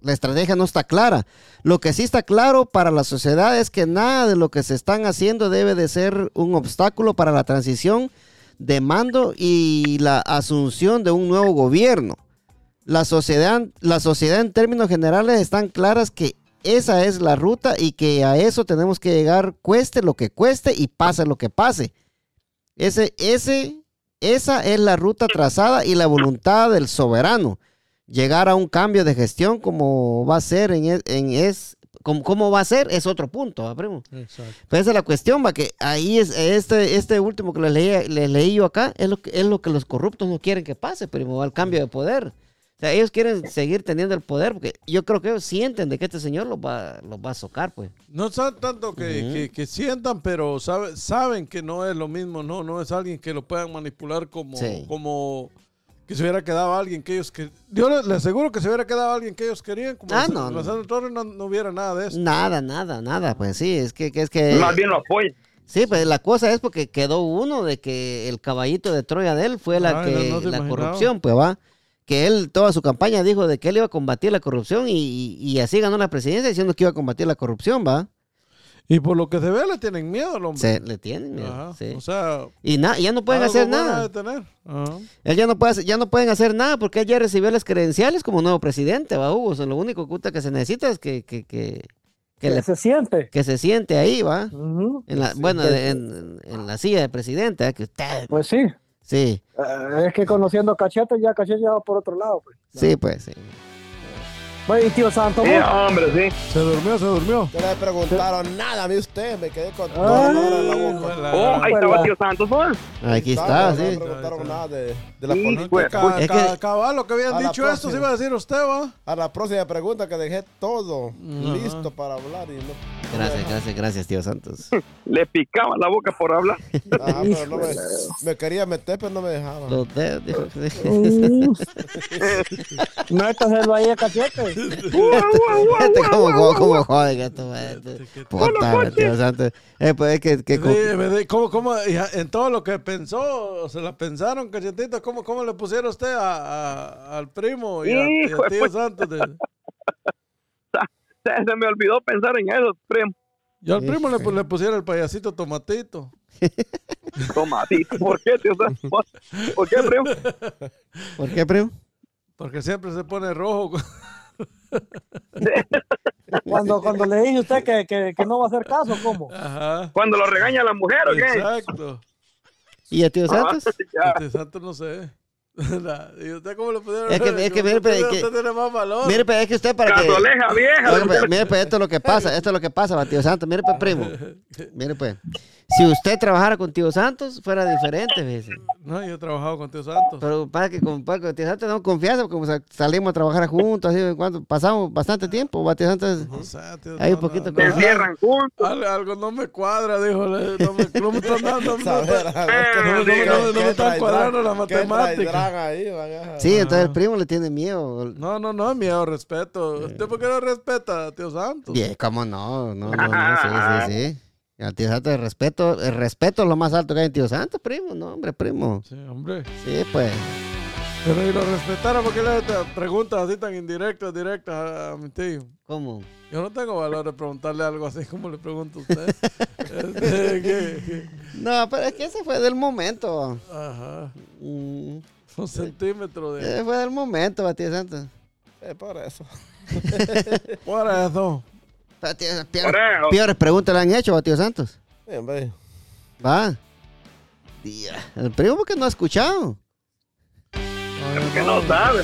la estrategia no está clara. Lo que sí está claro para la sociedad es que nada de lo que se están haciendo debe de ser un obstáculo para la transición de mando y la asunción de un nuevo gobierno la sociedad, la sociedad en términos generales están claras que esa es la ruta y que a eso tenemos que llegar cueste lo que cueste y pase lo que pase. Ese, ese, esa es la ruta trazada y la voluntad del soberano. Llegar a un cambio de gestión como va a ser en, es- en es, cómo va a ser es otro punto, ¿va, primo? Exacto. Pues esa es la cuestión, va, que ahí es este, este último que les leí, les leí yo acá, es lo, que, es lo que los corruptos no quieren que pase, primo, al cambio de poder. O sea, ellos quieren seguir teniendo el poder, porque yo creo que ellos sienten de que este señor los va, los va a socar, pues. No son tanto que, que- que sientan, pero sabe- saben que no es lo mismo, no, no es alguien que lo puedan manipular como, Sí. como que se hubiera quedado alguien que ellos que yo les, les aseguro que se hubiera quedado alguien que ellos querían, como Ah, no, no. Torres no, no hubiera nada de eso. Nada, nada, nada, pues sí, es que, que es que... Más bien lo apoyan. Sí, pues la cosa es porque quedó uno de que el caballito de Troya de él fue la Ay, que no, la imaginaba. corrupción, pues va. Que él toda su campaña dijo de que él iba a combatir la corrupción y, y- y así ganó la presidencia diciendo que iba a combatir la corrupción, va. Y por lo que se ve le tienen miedo al hombre. Se le tienen miedo, Ajá. sí. O sea, Y na- ya no pueden hacer nada. tener. Ajá. Él ya no puede hacer- ya no pueden hacer nada porque él ya recibió las credenciales como nuevo presidente, va Hugo. O sea, lo único que se necesita es que, que, que, que, Que le- se siente. que se siente ahí, va. En la, bueno, en la silla de presidente, ¿eh? que usted, Pues sí. sí, Eh, es que conociendo a Cachete, ya Cachete ya va por otro lado. Pues. sí, pues, sí. Bueno, y tío Santo, Sí, hombre, sí. Se durmió, se durmió. No le preguntaron nada a mí usted, me quedé con todo el dolor en la boca. Oh, ahí estaba tío Santos, ¿no? Aquí está, No me sí. preguntaron nada de, de la Sí, política. pues. Ca- Es ca- que- cabal, lo que habían dicho esto, se iba a decir usted, va. A la próxima pregunta que dejé todo Ajá. listo para hablar y no. Gracias, gracias, gracias, tío Santos. Le picaba la boca por hablar. Ajá, pero no me, me quería meter, pero no me dejaba. Los dedos, dijo. Mm. Métaselo ahí a Cachete. Este como, como, como joden esto, este. Puta, tío Santos. Eh, pues es que, que Sí, ¿Cómo, cómo, en todo lo que pensó, se la pensaron, cachetito, ¿cómo, cómo le pusieron usted a, a- al primo y a, y a Hijo de tío pues. Santos? de- Se, se me olvidó pensar en eso, primo. yo al primo le, le pusiera el payasito tomatito. Tomatito. ¿Por qué, tío ¿Por qué, primo? ¿Por qué, primo? Porque siempre se pone rojo. Cuando, cuando le dije a usted que, que, que no va a hacer caso, ¿cómo? Ajá. Cuando lo regaña la mujer, ¿o qué? Exacto. ¿Y a tío Ah, Santos? ya. Tío Santos no sé. ¿Y usted cómo le pudieron Es que- es que mire, usted, pero es que- usted tiene más valor. Mire, pues es que usted para que. Casoleja vieja. Mire, pues esto es lo que pasa, esto es lo que pasa, tío Santos. Mire, pues, primo. Mire, pues. Si usted trabajara con tío Santos, fuera diferente, fíjese. No, yo he trabajado con Tío Santos. Pero para que con, para que tío Santos no confianza, porque como sa- salimos a trabajar juntos, así, cuando pasamos bastante tiempo, va, tío Santos. O sea, tío, Hay no, un poquito no, no, encierran juntos. algo, algo no me cuadra, dijo. No me, no me están dando. No, me- Eh, ¿qué- no, no, no, no están cuadrando las matemáticas. Sí, entonces el primo le tiene miedo. no, no, no, miedo, respeto. ¿Usted por qué no respeta a Tío Santos? Bien, cómo no, no, no, no, sí, sí, sí. Al tío Santos, el respeto, el respeto es lo más alto que hay en tío Santos, primo, no, hombre, primo. Sí, hombre. Sí, pues. Pero y lo respetara, ¿por qué le preguntas así tan indirectas, directas a, a mi tío? ¿Cómo? Yo no tengo valor de preguntarle algo así como le pregunto a usted. Este, ¿qué- qué? No, pero es que ese fue del momento. Ajá. Mm, Un centímetro de. ese fue del momento, va, tío Santos. Eh, por eso. Por eso. Peores, preguntas le han hecho, va, tío Santos. Sí, hombre. Va. El primo porque no ha escuchado. Que no sabe.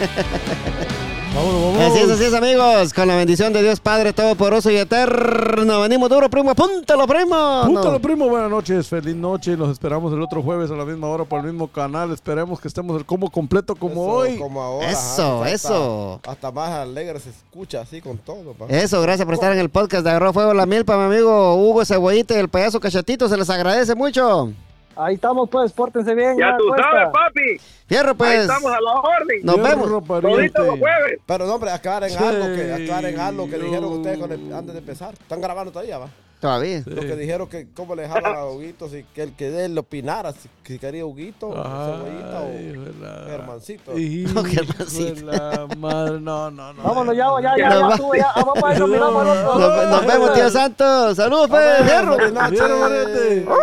Vámonos, vámonos. Así es, así es, amigos. Con la bendición de Dios Padre Todopoderoso y Eterno. Venimos duro, primo. Apúntalo, primo. Púntalo, No. primo. Buenas noches. Feliz noche. Los esperamos el otro jueves a la misma hora por el mismo canal. Esperemos que estemos el combo completo como Eso, hoy. Como ahora. Eso, ajá, eso. Hasta, hasta más alegre se escucha así con todo. pa. Eso, gracias por estar en el podcast de Agarró Fuego la Milpa, mi amigo Hugo Cebollita y el payaso Cachatito. Se les agradece mucho. Ahí estamos, pues, pórtense bien. Ya tú cuesta. sabes, papi. Fierro, Ahí pues. estamos a la orden. Nos vemos. Los jueves. Pero no, hombre, aclaren Sí, algo que aclaren algo que dijeron ustedes con el- antes de empezar. Están grabando todavía, va. Todavía. Lo que dijeron que cómo le jalan a Huguito, si que el que él opinara, si, si quería Huguito, Cebollita o Germancito. Hijo Germancito. la madre. No, no, no. Vámonos, ya, ya, ya, Nos ya. Ah, Vamos a ir, nos miramos. Nos, nos vemos, tío Santos. Saludos, pues. Vamos, Fierro.